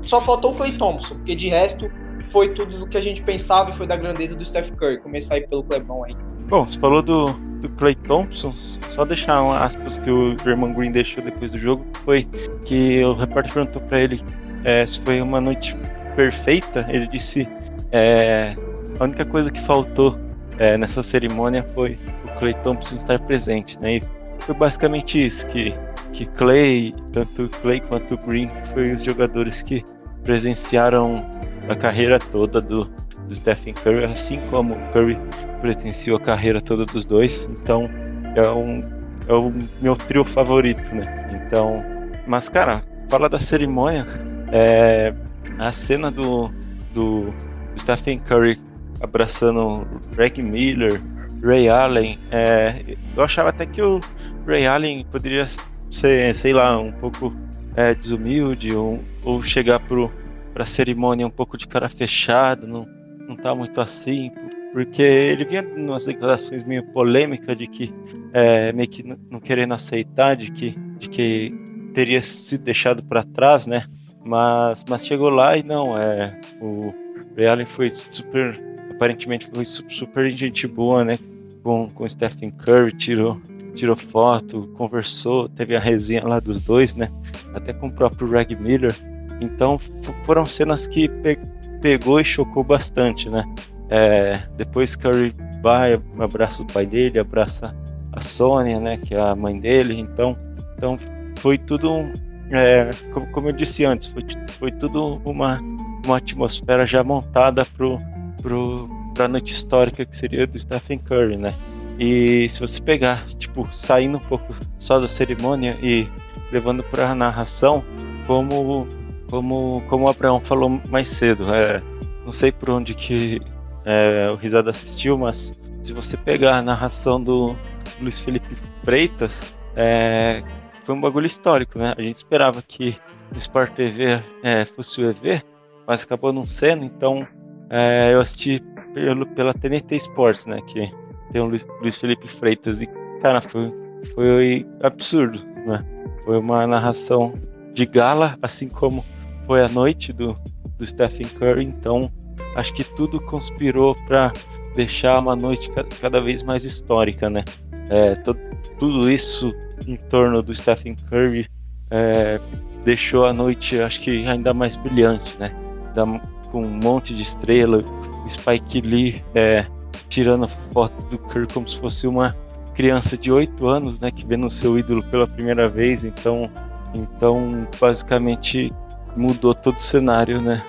só faltou o Clay Thompson, porque de resto foi tudo do que a gente pensava e foi da grandeza do Steph Curry. Começar aí pelo Clebão aí. Bom, você falou do, do Clay Thompson, só deixar um aspas que o Draymond Green deixou depois do jogo, foi que o repórter perguntou para ele é, se foi uma noite perfeita. Ele disse é, a única coisa que faltou é, nessa cerimônia foi o Clay Thompson estar presente, né? E foi basicamente isso que que Clay, tanto Clay quanto Green, foi os jogadores que presenciaram a carreira toda do, do Stephen Curry, assim como Curry presenciou a carreira toda dos dois. Então é um é o meu trio favorito, né? Então, mas cara, fala da cerimônia, é, a cena do, do Stephen Curry abraçando Greg Miller, Ray Allen. É, eu achava até que o Ray Allen poderia ser, sei lá, um pouco é, desumilde ou, ou chegar para a cerimônia um pouco de cara fechada, não, não tá muito assim, porque ele vinha umas declarações meio polêmicas de que é, meio que não querendo aceitar de que, de que teria se deixado para trás, né? Mas, mas chegou lá e não, é o Ray Allen foi super aparentemente foi super gente boa, né? Com, com Stephen Curry, tirou, tirou foto, conversou, teve a resenha lá dos dois, né? Até com o próprio Reg Miller. Então foram cenas que pe pegou e chocou bastante, né? É, depois Curry vai, abraça o pai dele, abraça a Sônia, né? Que é a mãe dele. Então, então foi tudo, é, como, como eu disse antes, foi, foi tudo uma, uma atmosfera já montada pro para a noite histórica que seria do Stephen Curry, né? E se você pegar, tipo, saindo um pouco só da cerimônia e levando para a narração, como como como o Abraão falou mais cedo, é, não sei por onde que é, o Risada assistiu, mas se você pegar a narração do Luiz Felipe Freitas, é, foi um bagulho histórico, né? A gente esperava que o Sport TV é, fosse o EV, mas acabou não sendo, então é, eu assisti pelo, pela TNT Sports, né? Que tem o Luiz, Luiz Felipe Freitas e, cara, foi, foi absurdo, né? Foi uma narração de gala, assim como foi a noite do, do Stephen Curry. Então, acho que tudo conspirou para deixar uma noite cada vez mais histórica, né? É, tudo isso em torno do Stephen Curry é, deixou a noite, acho que ainda mais brilhante, né? Com um monte de estrela, Spike Lee é, tirando foto do Kirk como se fosse uma criança de 8 anos, né, que vê no seu ídolo pela primeira vez, então, então basicamente mudou todo o cenário, né?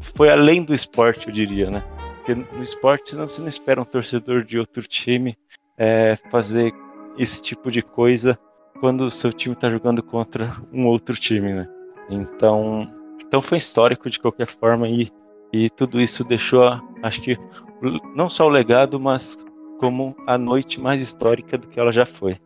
Foi além do esporte, eu diria, né? Porque no esporte você não espera um torcedor de outro time é, fazer esse tipo de coisa quando o seu time está jogando contra um outro time, né? Então, então foi histórico de qualquer forma e, e tudo isso deixou, acho que, não só o legado, mas como a noite mais histórica do que ela já foi.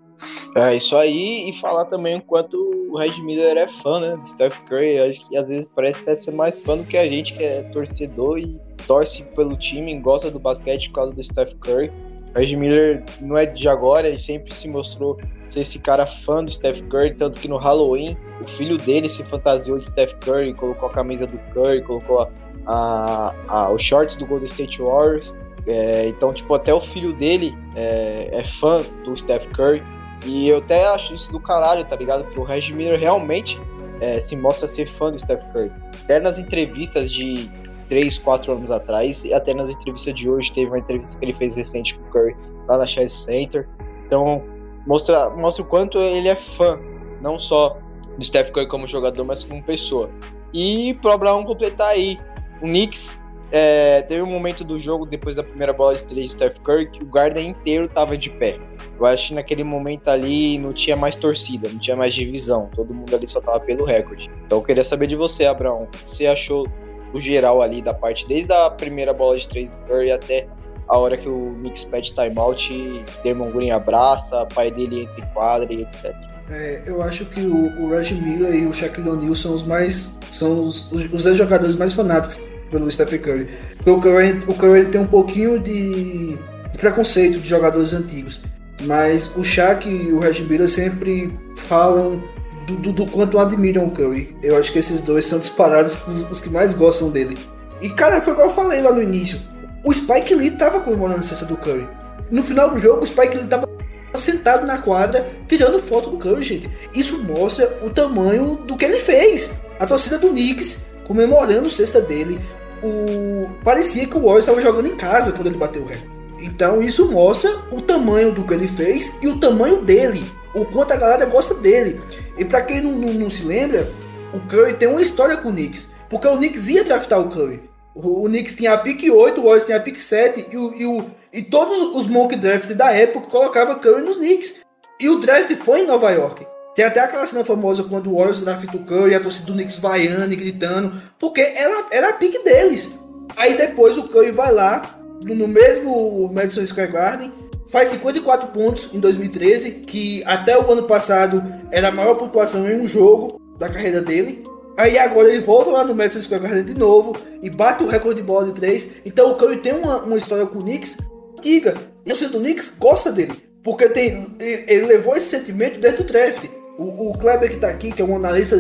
É isso aí, e falar também o quanto o Red Miller é fã, né, do Steph Curry. Acho que às vezes parece até ser mais fã do que a gente, que é torcedor e torce pelo time, gosta do basquete por causa do Steph Curry. O Red Miller não é de agora, ele sempre se mostrou ser esse cara fã do Steph Curry, tanto que no Halloween o filho dele se fantasiou de Steph Curry, colocou a camisa do Curry, colocou a, a os shorts do Golden State Warriors. É, então, tipo, até o filho dele é, é fã do Steph Curry. E eu até acho isso do caralho, tá ligado? Porque o Reggie Miller realmente é, se mostra ser fã do Steph Curry. Até nas entrevistas de 3, 4 anos atrás, e até nas entrevistas de hoje, teve uma entrevista que ele fez recente com o Curry lá na Chess Center. Então, mostra, mostra o quanto ele é fã, não só do Steph Curry como jogador, mas como pessoa. E pro Abraão completar aí, o Knicks é, teve um momento do jogo, depois da primeira bola de três Steph Curry, que o Garden inteiro tava de pé. Eu acho que naquele momento ali não tinha mais torcida, não tinha mais divisão. Todo mundo ali só tava pelo recorde. Então eu queria saber de você, Abraão. O que você achou do geral ali da parte, desde a primeira bola de três do Curry até a hora que o Knicks pede timeout Damon Green abraça, pai dele entra em quadra e etc. É, eu acho que o, o Miller e o Shaquille O'Neal são os mais são os, os, jogadores mais fanáticos pelo Stephen Curry. Porque o Curry, o Curry tem um pouquinho de, de preconceito de jogadores antigos. Mas o Shaq e o Reggie Miller sempre falam do, do, do, quanto admiram o Curry. Eu acho que esses dois são disparados os, os, que mais gostam dele. E, cara, foi igual eu falei lá no início. O Spike Lee tava comemorando a licença do Curry. No final do jogo, o Spike Lee tava sentado na quadra, tirando foto do Curry, gente. Isso mostra o tamanho do que ele fez. A torcida do Knicks comemorando a cesta dele. O... Parecia que o Warriors estava jogando em casa quando ele bateu o recorde. Então isso mostra o tamanho do que ele fez e o tamanho dele, o quanto a galera gosta dele. E para quem não, não, não, se lembra, o Curry tem uma história com o Knicks, porque o Knicks ia draftar o Curry. O, o Knicks tinha a pick 8, o Warriors tinha a pick 7 e, o, e, o, e todos os mock draft da época colocavam Curry nos Knicks. E o draft foi em Nova York. Tem até aquela cena famosa quando o Warriors draftou o Curry a torcida do Knicks vaiando e gritando, porque era, era a pick deles. Aí depois o Curry vai lá, no mesmo Madison Square Garden, faz 54 pontos em 2013, que até o ano passado era a maior pontuação em um jogo da carreira dele. Aí agora ele volta lá no Madison Square Garden de novo e bate o recorde de bola de 3. Então o Curry tem uma, uma história com o Knicks antiga. E o do Knicks gosta dele. Porque tem, ele levou esse sentimento desde o draft. O, o Kleber que está aqui, que é um analista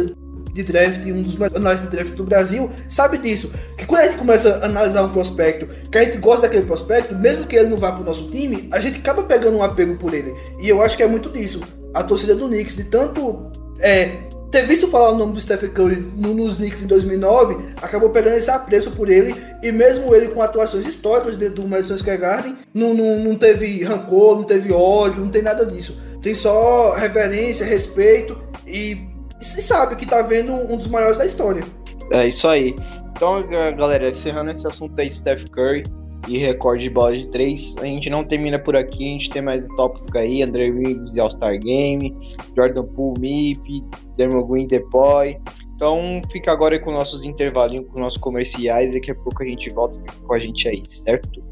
de draft, um dos melhores analistas de draft do Brasil, sabe disso. Que quando a gente começa a analisar um prospecto, que a gente gosta daquele prospecto, mesmo que ele não vá pro nosso time, a gente acaba pegando um apego por ele. E eu acho que é muito disso. A torcida do Knicks, de tanto é, ter visto falar o nome do Stephen Curry nos Knicks em 2009, acabou pegando esse apreço por ele, e mesmo ele com atuações históricas dentro do Madison Square Garden, não, não, não teve rancor, não teve ódio, não tem nada disso. Tem só reverência, respeito e e sabe que tá vendo um dos maiores da história. É isso aí. Então, galera, encerrando esse assunto aí, Steph Curry e recorde de bola de três, a gente não termina por aqui, a gente tem mais tópicos aí, André Riggs e All-Star Game, Jordan Poole, MIP, Dermo Green, Depoy. Então, fica agora com nossos intervalinhos, com nossos comerciais, daqui a pouco a gente volta com a gente aí, certo?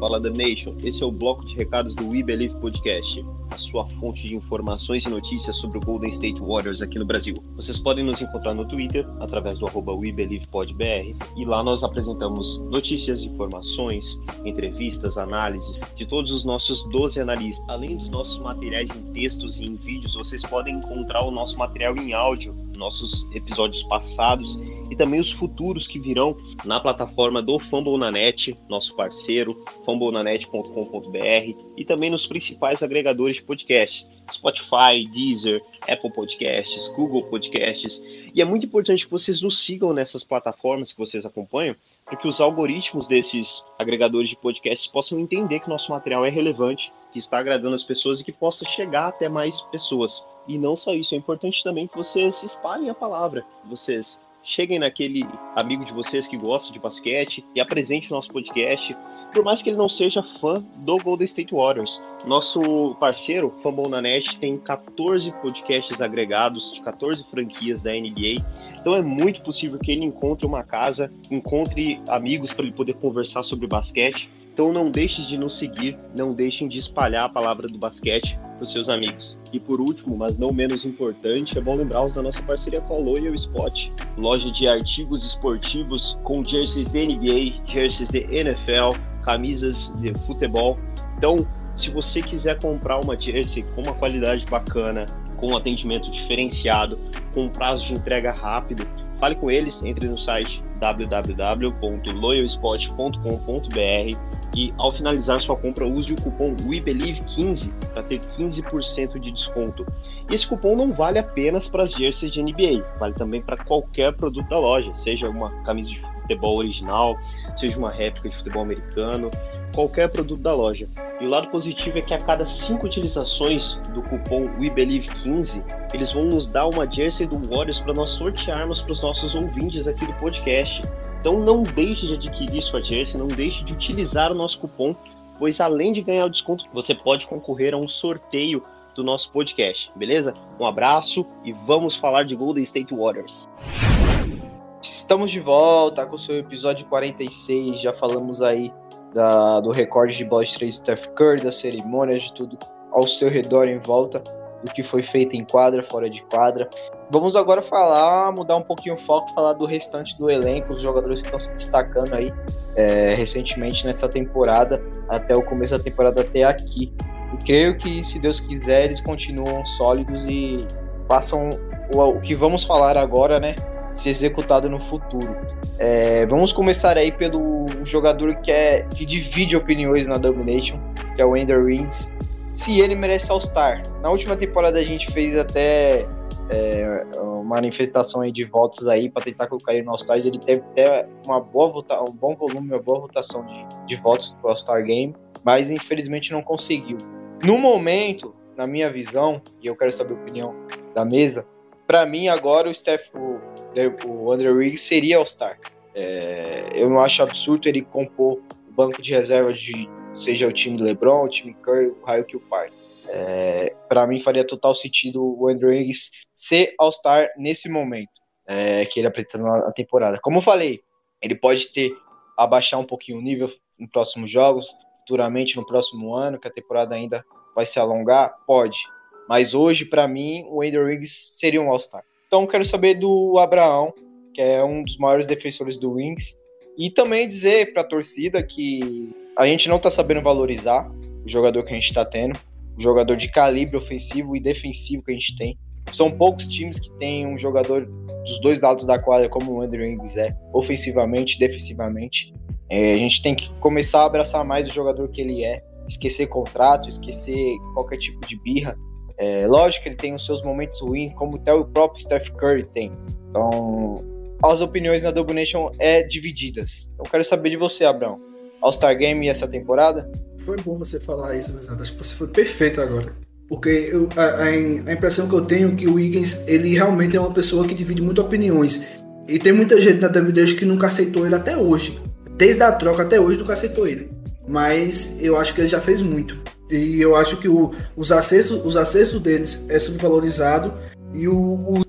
Fala The Nation, esse é o bloco de recados do We Believe Podcast, a sua fonte de informações e notícias sobre o Golden State Warriors aqui no Brasil. Vocês podem nos encontrar no Twitter, através do arroba WeBelievePodBR, e lá nós apresentamos notícias, informações, entrevistas, análises de todos os nossos 12 analistas. Além dos nossos materiais em textos e em vídeos, vocês podem encontrar o nosso material em áudio, nossos episódios passados e também os futuros que virão na plataforma do Fambonanet, nosso parceiro, fambonanet.com.br e também nos principais agregadores de podcasts, Spotify, Deezer, Apple Podcasts, Google Podcasts. E é muito importante que vocês nos sigam nessas plataformas que vocês acompanham, para que os algoritmos desses agregadores de podcasts possam entender que nosso material é relevante, que está agradando as pessoas e que possa chegar até mais pessoas. E não só isso, é importante também que vocês espalhem a palavra, vocês cheguem naquele amigo de vocês que gosta de basquete e apresente o nosso podcast, por mais que ele não seja fã do Golden State Warriors. Nosso parceiro, Fambon na Net, tem 14 podcasts agregados de 14 franquias da NBA. Então é muito possível que ele encontre uma casa, encontre amigos para ele poder conversar sobre basquete. Então não deixem de nos seguir, não deixem de espalhar a palavra do basquete para os seus amigos. E por último, mas não menos importante, é bom lembrar-os da nossa parceria com a Loyal Spot, loja de artigos esportivos com jerseys de NBA, jerseys de NFL, camisas de futebol. Então, se você quiser comprar uma jersey com uma qualidade bacana, com um atendimento diferenciado, com um prazo de entrega rápido, fale com eles, entre no site www.loyalspot.com.br e ao finalizar sua compra use o cupom WeBelieve15 para ter 15% de desconto. E esse cupom não vale apenas para as jerseys de NBA, vale também para qualquer produto da loja, seja uma camisa de futebol original, seja uma réplica de futebol americano, qualquer produto da loja. E o lado positivo é que a cada cinco utilizações do cupom WeBelieve15, eles vão nos dar uma jersey do Warriors para nós sortearmos para os nossos ouvintes aqui do podcast. Então não deixe de adquirir sua jersey, não deixe de utilizar o nosso cupom, pois além de ganhar o desconto, você pode concorrer a um sorteio do nosso podcast, beleza? Um abraço e vamos falar de Golden State Warriors. Estamos de volta com o seu episódio 46. Já falamos aí da, do recorde de bola de três Steph Curry, das cerimônias, de tudo ao seu redor em volta do que foi feito em quadra, fora de quadra. Vamos agora falar, mudar um pouquinho o foco, falar do restante do elenco, os jogadores que estão se destacando aí é, recentemente nessa temporada, até o começo da temporada até aqui. E creio que, se Deus quiser, eles continuam sólidos e façam o, o que vamos falar agora, né? Ser executado no futuro. É, vamos começar aí pelo jogador que, é, que divide opiniões na Domination, que é o Ender Rings se ele merece All-Star. Na última temporada a gente fez até é, uma manifestação aí de votos aí para tentar colocar ele no All-Star. Ele teve até uma boa vota, um bom volume, uma boa votação de, de votos para o All-Star Game, mas infelizmente não conseguiu. No momento, na minha visão, e eu quero saber a opinião da mesa, para mim agora o Steph, o, o Andrew Riggs seria All-Star. É, eu não acho absurdo ele compor o banco de reserva de seja o time LeBron, o time Curry, o raio que o pai. É, para mim faria total sentido o Andrew Wiggins ser All-Star nesse momento é, que ele apresenta na temporada. Como eu falei, ele pode ter abaixar um pouquinho o nível em próximos jogos, futuramente no próximo ano, que a temporada ainda vai se alongar, pode. Mas hoje, para mim, o Andrew Wiggins seria um All-Star. Então, quero saber do Abraão, que é um dos maiores defensores do Wings, e também dizer para a torcida que a gente não está sabendo valorizar o jogador que a gente está tendo, o jogador de calibre ofensivo e defensivo que a gente tem. São poucos times que têm um jogador dos dois lados da quadra como o Andrew Ingles é, ofensivamente defensivamente. É, a gente tem que começar a abraçar mais o jogador que ele é, esquecer contrato, esquecer qualquer tipo de birra. É, lógico que ele tem os seus momentos ruins, como até o próprio Steph Curry tem. Então, as opiniões na Domination é divididas. Eu quero saber de você, Abraão. All-Star Game essa temporada? Foi bom você falar isso, Lisandro. Acho que você foi perfeito agora. Porque eu, a, a, impressão que eu tenho é que o Wiggins, ele realmente é uma pessoa que divide muitas opiniões. E tem muita gente na WWE que nunca aceitou ele até hoje. Desde a troca até hoje nunca aceitou ele. Mas eu acho que ele já fez muito. E eu acho que o, os, acessos, os acessos deles é supervalorizado e o, o,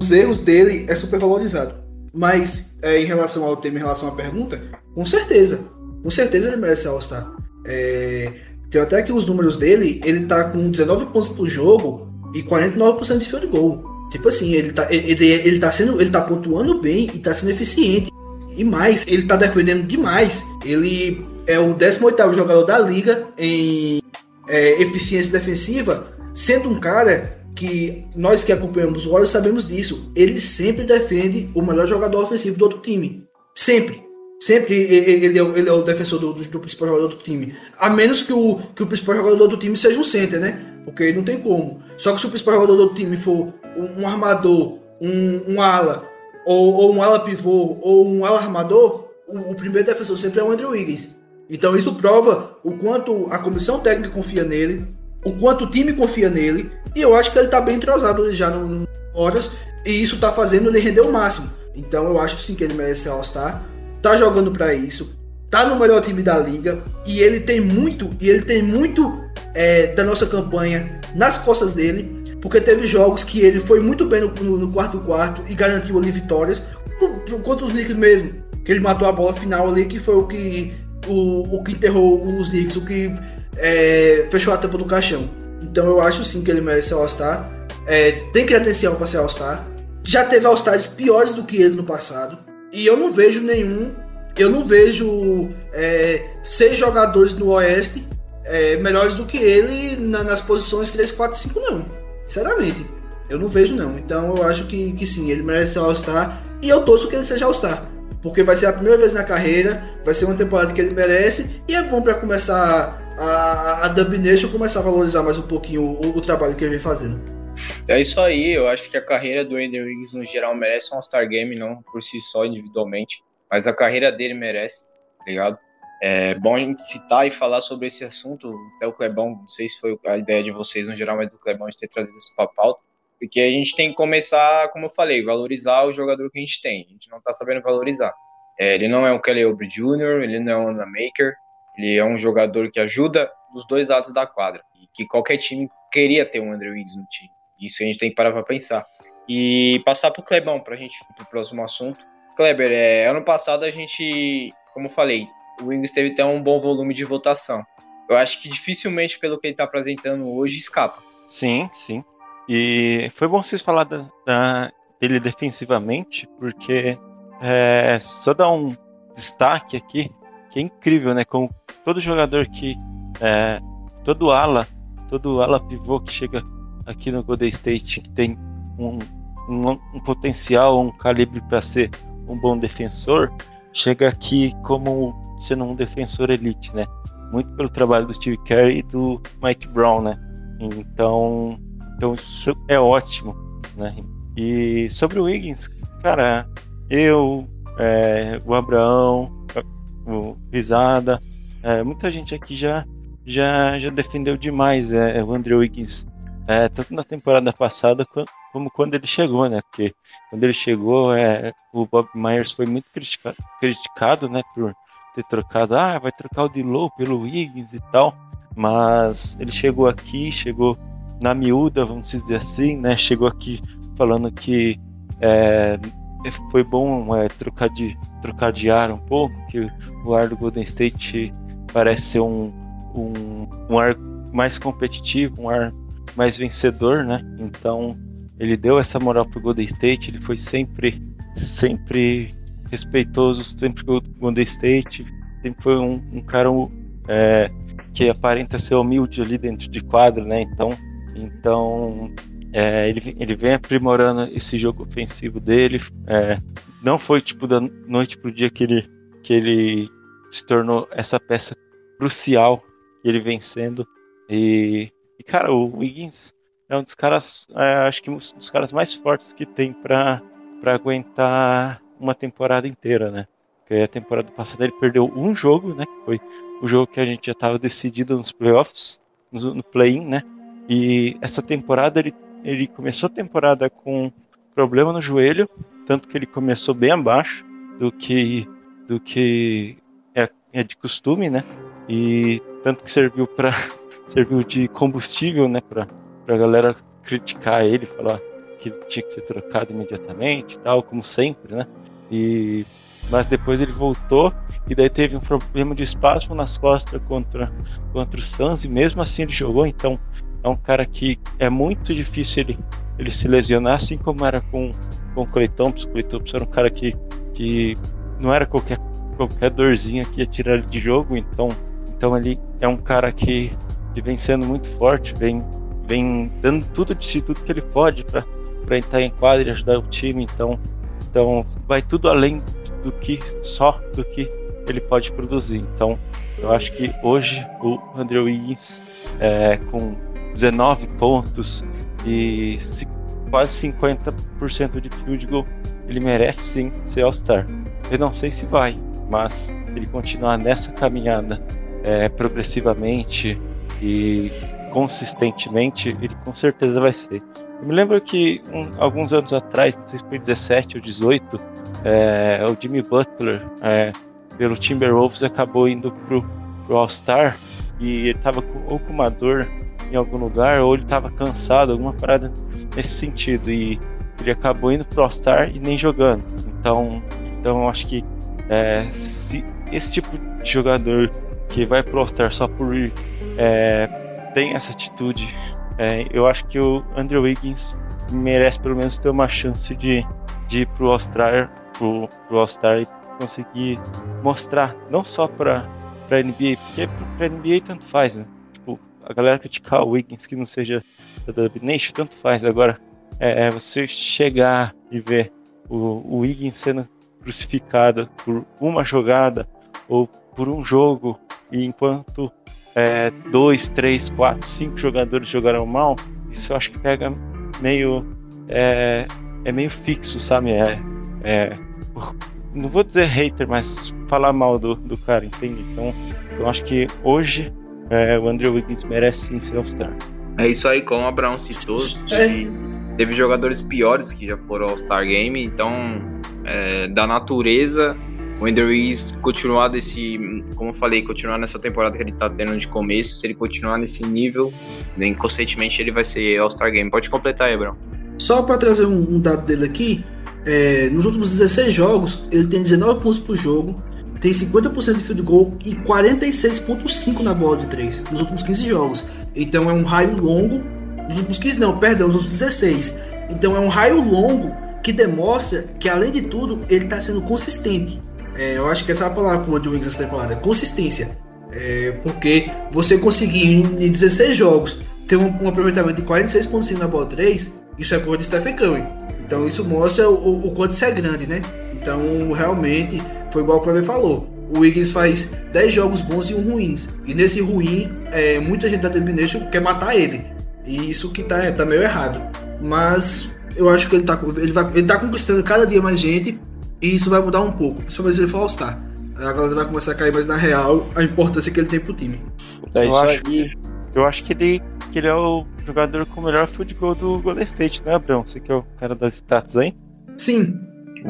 os erros dele é supervalorizado. Mas é, em relação ao tema, em relação à pergunta, com certeza com certeza ele merece All-Star. É, tem até aqui os números dele, ele tá com 19 pontos por jogo e 49% de field goal. Tipo assim, ele tá, ele, ele tá sendo, ele tá pontuando bem e tá sendo eficiente. E mais, ele tá defendendo demais. Ele é o 18º jogador da liga em é, eficiência defensiva, sendo um cara que nós que acompanhamos o Warriors sabemos disso. Ele sempre defende o melhor jogador ofensivo do outro time. Sempre. Sempre ele é, ele é o defensor do, do, principal jogador do time. A menos que o, que o principal jogador do time seja um center, né? Porque não tem como. Só que se o principal jogador do time for um, um armador, um, um ala, ou, ou, um ala pivô, ou um ala armador, o, o, primeiro defensor sempre é o Andrew Wiggins. Então isso prova o quanto a comissão técnica confia nele, o quanto o time confia nele, e eu acho que ele tá bem entrosado já no, no horas, e isso tá fazendo ele render o máximo. Então eu acho sim que ele merece All-Star. Tá jogando para isso, tá no melhor time da liga e ele tem muito e ele tem muito é, da nossa campanha nas costas dele, porque teve jogos que ele foi muito bem no, no, quarto quarto e garantiu ali vitórias contra os Knicks mesmo, que ele matou a bola final ali que foi o que o, o que enterrou os Knicks, o que é, fechou a tampa do caixão. Então eu acho sim que ele merece All-Star. É, tem credencial para ser All-Star. Já teve All-Stars piores do que ele no passado. E eu não vejo nenhum. Eu não vejo é, seis jogadores no Oeste é, melhores do que ele na, nas posições 3, 4 5, não. Sinceramente. Eu não vejo, não. Então eu acho que, que sim, ele merece ser All-Star. E eu torço que ele seja All-Star. Porque vai ser a primeira vez na carreira, vai ser uma temporada que ele merece. E é bom para começar a, a Nation começar a valorizar mais um pouquinho o, o, trabalho que ele vem fazendo. É isso aí, eu acho que a carreira do Andrew Wiggins no geral merece um All-Star Game, não por si só individualmente, mas a carreira dele merece, tá ligado? É bom a gente citar e falar sobre esse assunto, até o Clebão, não sei se foi a ideia de vocês no geral, mas do Clebão de ter trazido esse papo alto, porque a gente tem que começar, como eu falei, valorizar o jogador que a gente tem, a gente não tá sabendo valorizar. É, ele não é um Kelly Oubre Jr., ele não é um Anna Maker, ele é um jogador que ajuda dos dois lados da quadra. E que qualquer time queria ter um Andrew Wiggins no time. Isso a gente tem que parar para pensar. E passar para o Clebão, para a gente para o próximo assunto. Kleber, é, ano passado a gente, como falei, o Wiggins teve até um bom volume de votação. Eu acho que dificilmente, pelo que ele está apresentando hoje, escapa. Sim, sim. E foi bom vocês falar da, da, dele defensivamente, porque é, só dar um destaque aqui que é incrível, né? Como todo jogador que. É, todo ala, todo ala pivô que chega aqui no Golden State, que tem um, um, um potencial, um calibre para ser um bom defensor, chega aqui como sendo um defensor elite, né? Muito pelo trabalho do Steve Kerr e do Mike Brown, né? Então, então isso é ótimo, né? E sobre o Wiggins, cara, eu, é, o Abraão, o Risada. É, muita gente aqui já, já, já defendeu demais é, o Andrew Wiggins, é, tanto na temporada passada como quando ele chegou, né? Porque quando ele chegou, é, o Bob Myers foi muito criticado, né? Por ter trocado, ah, vai trocar o Dilow pelo Wiggins e tal. Mas ele chegou aqui, chegou na miúda, vamos dizer assim, né? Chegou aqui falando que é, foi bom é, trocar, de, trocar de ar um pouco, que o ar do Golden State parece ser um, um, um ar mais competitivo, um ar mais vencedor, né? Então ele deu essa moral pro Golden State, ele foi sempre, sempre respeitoso, sempre com o Golden State, sempre foi um, um cara é, que aparenta ser humilde ali dentro de quadro, né? Então, então é, ele, ele vem aprimorando esse jogo ofensivo dele. É, não foi tipo da noite pro dia que ele, que ele se tornou essa peça crucial que ele vem sendo. E, e cara, o Wiggins é um dos caras, é, acho que um dos caras mais fortes que tem para aguentar uma temporada inteira, né? Porque a temporada passada ele perdeu um jogo, né? Foi o jogo que a gente já estava decidido nos playoffs, no, no play-in, né? E essa temporada ele ele começou a temporada com problema no joelho, tanto que ele começou bem abaixo do que do que é, é de costume, né? E tanto que serviu para serviu de combustível, né, para a galera criticar ele, falar que tinha que ser trocado imediatamente, e tal, como sempre, né? E mas depois ele voltou e daí teve um problema de espasmo nas costas contra contra o Suns e mesmo assim ele jogou, então é um cara que é muito difícil ele, ele se lesionar, assim como era com, com o Clay Thompson. O Clay Thompson era um cara que, que não era qualquer, qualquer dorzinha que ia tirar ele de jogo, então, então ele é um cara que, que vem sendo muito forte, vem, vem dando tudo de si, tudo que ele pode para entrar em quadra e ajudar o time, então, então vai tudo além do que só do que ele pode produzir. Então, eu acho que hoje o Andrew Wiggins, é, com 19 pontos e quase 50% de field goal, ele merece sim ser All-Star. Eu não sei se vai, mas se ele continuar nessa caminhada é, progressivamente e consistentemente, ele com certeza vai ser. Eu me lembro que um, alguns anos atrás, não sei se foi 17 ou 18, é, o Jimmy Butler é, pelo Timberwolves acabou indo pro, pro All-Star e ele tava com, ou com uma dor em algum lugar ou ele tava cansado, alguma parada nesse sentido e ele acabou indo pro All-Star e nem jogando. Então, então acho que é, se esse tipo de jogador que vai pro All-Star só por ir é, tem essa atitude, é, eu acho que o Andrew Wiggins merece pelo menos ter uma chance de, de ir pro All-Star pro, pro All-Star e conseguir mostrar, não só para para NBA, porque para NBA tanto faz, né? Tipo, a galera criticar o Wiggins que não seja da Dub Nation, tanto faz. Agora, é, é, você chegar e ver o, o Wiggins sendo crucificado por uma jogada ou por um jogo, e enquanto é, dois, três, quatro, cinco jogadores jogaram mal, isso eu acho que pega meio. É, é meio fixo, sabe? É, é, não vou dizer hater, mas falar mal do, do cara, entende? Então, eu acho que hoje é, o Andrew Wiggins merece sim ser All-Star. É isso aí, como o Abraão citou, É. teve jogadores piores que já foram All-Star Game, então, é, da natureza, o Andrew Wiggins continuar desse, como eu falei, continuar nessa temporada que ele tá tendo de começo, se ele continuar nesse nível, né, inconscientemente ele vai ser All-Star Game. Pode completar Abraão. Só para trazer um, um dado dele aqui, é, nos últimos 16 jogos, ele tem 19 pontos por jogo, tem 50% de field goal e 46,5% na bola de 3 nos últimos 15 jogos. Então é um raio longo, nos últimos 15 não, perdão, nos últimos 16. Então é um raio longo que demonstra que, além de tudo, ele está sendo consistente. É, eu acho que essa é a palavra para o Wings essa temporada, consistência. É, porque você conseguir em em 16 jogos ter um, um aproveitamento de 46,5% na bola 3, isso é coisa de Stephen Curry. Então isso mostra o, o quanto isso é grande, né? Então realmente foi igual o Cleber falou. O Wiggins faz 10 jogos bons e um ruins. E nesse ruim, é, muita gente da Domination quer matar ele. E isso que tá, tá meio errado. Mas eu acho que ele tá, ele, vai, ele tá conquistando cada dia mais gente. E isso vai mudar um pouco. Principalmente se ele for All-Star. A galera vai começar a cair mais na real a importância que ele tem pro time. É Eu isso acho aí. Eu acho que ele, que ele é o jogador com o melhor field goal do Golden State, né, Abrão? Você que é o cara das stats aí? Sim,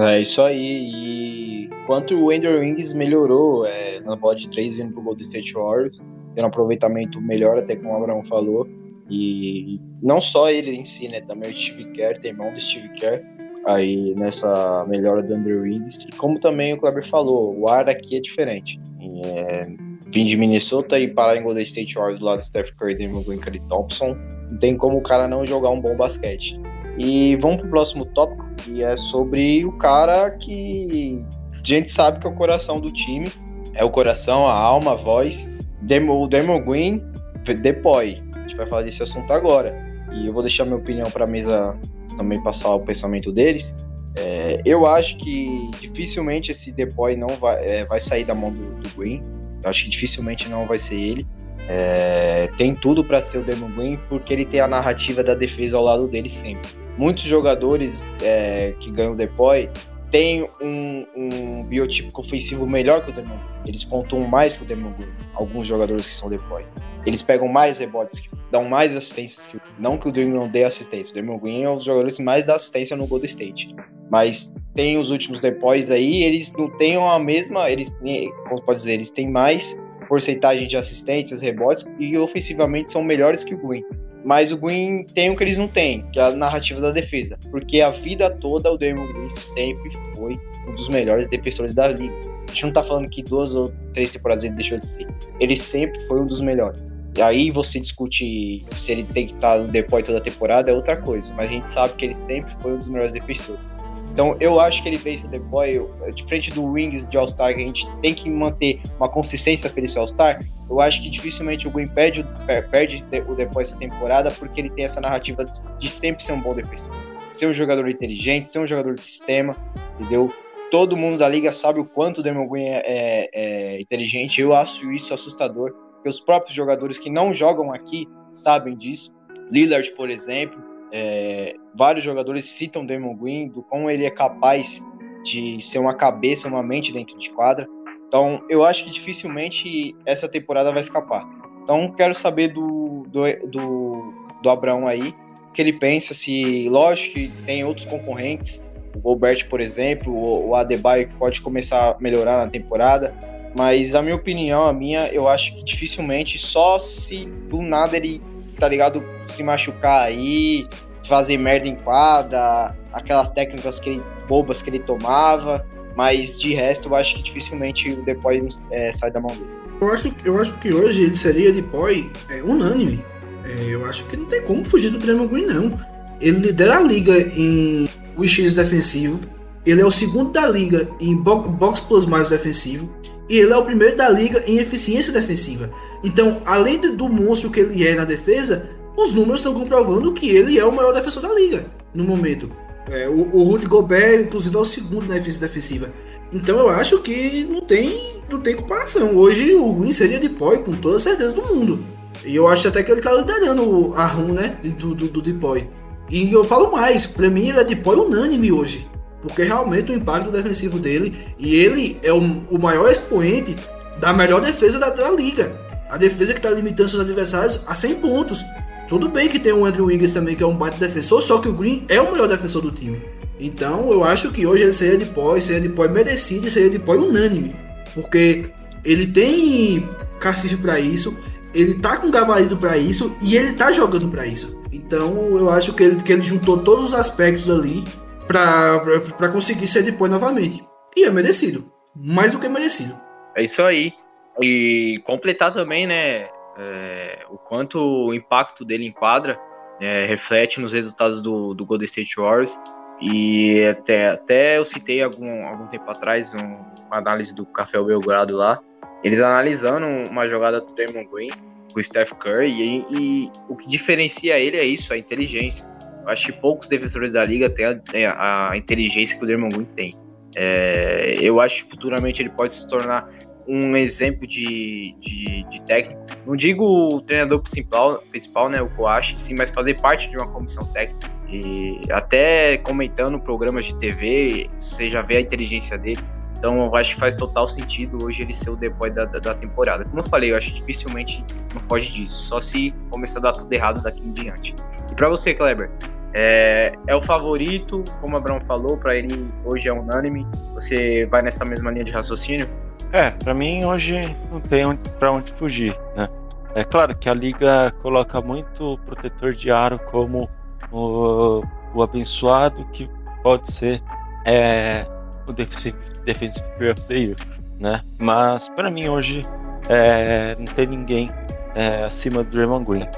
É isso aí. E quanto o Andrew Wings melhorou é, na bola de 3 vindo pro Golden State Warriors, tendo um aproveitamento melhor, até como o Abraão falou. E não só ele em si, né? Também o Steve Kerr, tem mão do Steve Kerr aí nessa melhora do Andrew Wings. E como também o Kleber falou, o ar aqui é diferente. É, vim de Minnesota e parar em Golden State Warriors do lado do Steph Curry, Damon Green, Curry Thompson. Não tem como o cara não jogar um bom basquete. E vamos pro próximo tópico, que é sobre o cara que a gente sabe que é o coração do time. É o coração, a alma, a voz. Demo, o Demon Green, Depoy. A gente vai falar desse assunto agora. E eu vou deixar minha opinião para mesa também passar o pensamento deles. É, eu acho que dificilmente esse Depoy não vai, é, vai sair da mão do, do Green. Eu acho que dificilmente não vai ser ele. É, tem tudo para ser o Demon Green porque ele tem a narrativa da defesa ao lado dele sempre. Muitos jogadores é, que ganham o Depoy têm um, um biotipo ofensivo melhor que o Demon. Eles pontuam mais que o Demon. Alguns jogadores que são Depoy. Eles pegam mais rebotes, dão mais assistências que Não que o Green não dê assistência. O Demon Green é um dos jogadores que mais dá assistência no Golden State. Mas tem os últimos Depoys aí, eles não têm a mesma. Eles têm, como pode dizer, eles têm mais porcentagem de assistências, rebotes e ofensivamente são melhores que o Green. Mas o Green tem o que eles não têm, que é a narrativa da defesa. Porque a vida toda o Draymond Green sempre foi um dos melhores defensores da liga. A gente não tá falando que duas ou três temporadas ele deixou de ser. Ele sempre foi um dos melhores. E aí você discute se ele tem que estar no depois toda a temporada, é outra coisa. Mas a gente sabe que ele sempre foi um dos melhores defensores. Então eu acho que ele fez o Depoy, de frente do Wings de All-Star, que a gente tem que manter uma consistência para esse All-Star. Eu acho que dificilmente o Green perde, perde o Depoy essa temporada, porque ele tem essa narrativa de sempre ser um bom defensor. Ser um jogador inteligente, ser um jogador de sistema, entendeu? Todo mundo da liga sabe o quanto o Demon Green é, é, é inteligente. Eu acho isso assustador, porque os próprios jogadores que não jogam aqui sabem disso. Lillard, por exemplo, é, vários jogadores citam Damon Green, do como ele é capaz de ser uma cabeça, uma mente dentro de quadra. Então, eu acho que dificilmente essa temporada vai escapar. Então, quero saber do, do, do, do Abraão aí, o que ele pensa, se, lógico que tem outros concorrentes, o Gobert, por exemplo, o, o Adebayo que pode começar a melhorar na temporada. Mas na minha opinião, a minha, eu acho que dificilmente, só se do nada ele, tá ligado, se machucar aí, fazer merda em quadra, aquelas técnicas que ele, bobas que ele tomava. Mas de resto, eu acho que dificilmente o Depoy é, sai da mão dele. Eu acho, eu acho que hoje ele seria Depoy é, unânime. É, eu acho que não tem como fugir do Draymond Green, não. Ele lidera a liga em Wishes defensivo. Ele é o segundo da liga em box plus mais defensivo. E ele é o primeiro da liga em eficiência defensiva. Então, além do monstro que ele é na defesa, os números estão comprovando que ele é o maior defensor da liga no momento. É, o, o Rudy Gobert, inclusive, é o segundo na eficiência defensiva. Então eu acho que não tem, não tem comparação. Hoje o Green seria de Poi com toda certeza do mundo. E eu acho até que ele tá liderando a run, né? Do, do, do Depoy. E eu falo mais, pra mim ele é Depoy unânime hoje. Porque realmente o impacto defensivo dele. E ele é o, o maior expoente da melhor defesa da, da liga. A defesa que tá limitando seus adversários a 100 pontos. Tudo bem que tem o Andrew Wiggins também, que é um baita defensor, só que o Green é o melhor defensor do time. Então eu acho que hoje ele seria de pós, seria de pós merecido e seria de pós unânime. Porque ele tem cacife para isso, ele tá com gabarito para isso e ele tá jogando para isso. Então eu acho que ele, que ele juntou todos os aspectos ali para conseguir ser de pós novamente. E é merecido. Mais do que merecido. É isso aí. E completar também, né? É, o quanto o impacto dele em quadra é, reflete nos resultados do, do Golden State Warriors. E até, até eu citei algum, algum tempo atrás um, uma análise do Café Belgrado lá, eles analisando uma jogada do Draymond Green com o Steph Curry e, e, o que diferencia ele é isso, a inteligência. Eu acho que poucos defensores da liga têm a, a inteligência que o Draymond Green tem. É, eu acho que futuramente ele pode se tornar um exemplo de, de, de, técnico. Não digo o treinador principal, principal né, o coach, sim, mas fazer parte de uma comissão técnica. E até comentando programas de TV, você já vê a inteligência dele. Então eu acho que faz total sentido hoje ele ser o depois da, da, da, temporada. Como eu falei, eu acho que dificilmente não foge disso, só se começar a dar tudo errado daqui em diante. E para você, Kleber, é, é, o favorito, como o Abraão falou, para ele hoje é unânime. Você vai nessa mesma linha de raciocínio? É, para mim hoje não tem pra onde fugir, né? É claro que a liga coloca muito protetor de aro como o, o abençoado que pode ser é, o Defensive, defensive Player of the Year, né? Mas para mim hoje é, não tem ninguém é, acima do Draymond Green.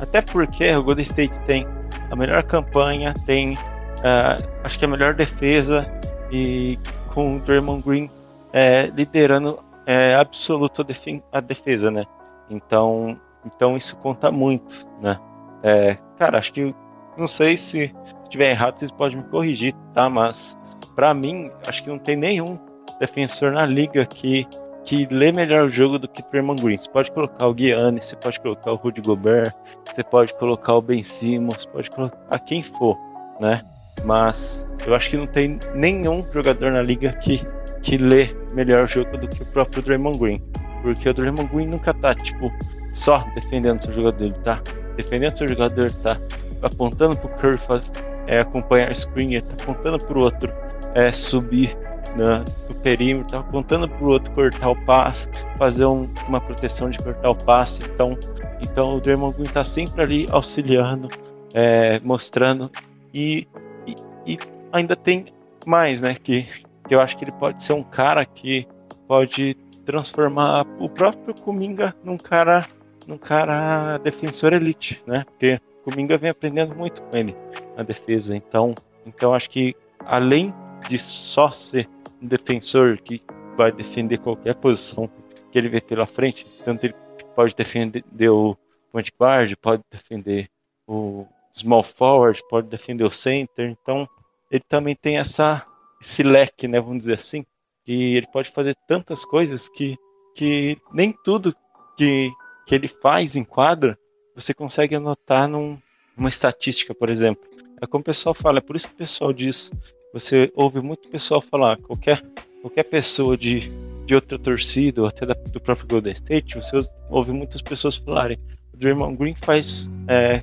Até porque o Golden State tem a melhor campanha, tem uh, acho que a melhor defesa e com o Draymond Green é, liderando é, absoluto a, defen a, defesa, né? Então, então isso conta muito, né? É, cara, acho que não sei se estiver errado, vocês podem me corrigir, tá? Mas para mim, acho que não tem nenhum defensor na liga que que lê melhor o jogo do que Draymond Green. Você pode colocar o Guiane, você pode colocar o Rudy Gobert, você pode colocar o Ben Simmons, pode colocar quem for, né? Mas eu acho que não tem nenhum jogador na liga que que lê melhor o jogo do que o próprio Draymond Green. Porque o Draymond Green nunca tá, tipo, só defendendo seu jogador, ele tá defendendo seu jogador, tá apontando pro Curry é, acompanhar o screen, ele tá apontando pro outro é, subir na, no perímetro, tá apontando pro outro cortar o passe, fazer um, uma proteção de cortar o passe. Então, então o Draymond Green tá sempre ali auxiliando, é, mostrando e, e, e ainda tem mais, né? Que, que eu acho que ele pode ser um cara que pode transformar o próprio Kuminga num cara num cara defensor elite, né? Porque o Kuminga vem aprendendo muito com ele na defesa. Então, então acho que além de só ser um defensor que vai defender qualquer posição que ele vê pela frente, tanto ele pode defender o point guard, pode defender o small forward, pode defender o center. Então, ele também tem essa esse leque, né, vamos dizer assim, que ele pode fazer tantas coisas que, que nem tudo que, que ele faz em quadra você consegue anotar num, numa estatística, por exemplo. É como o pessoal fala, é por isso que o pessoal diz, você ouve muito pessoal falar, qualquer, qualquer pessoa de, de outra torcida, ou até da, do próprio Golden State, você ouve muitas pessoas falarem, o Draymond Green faz é,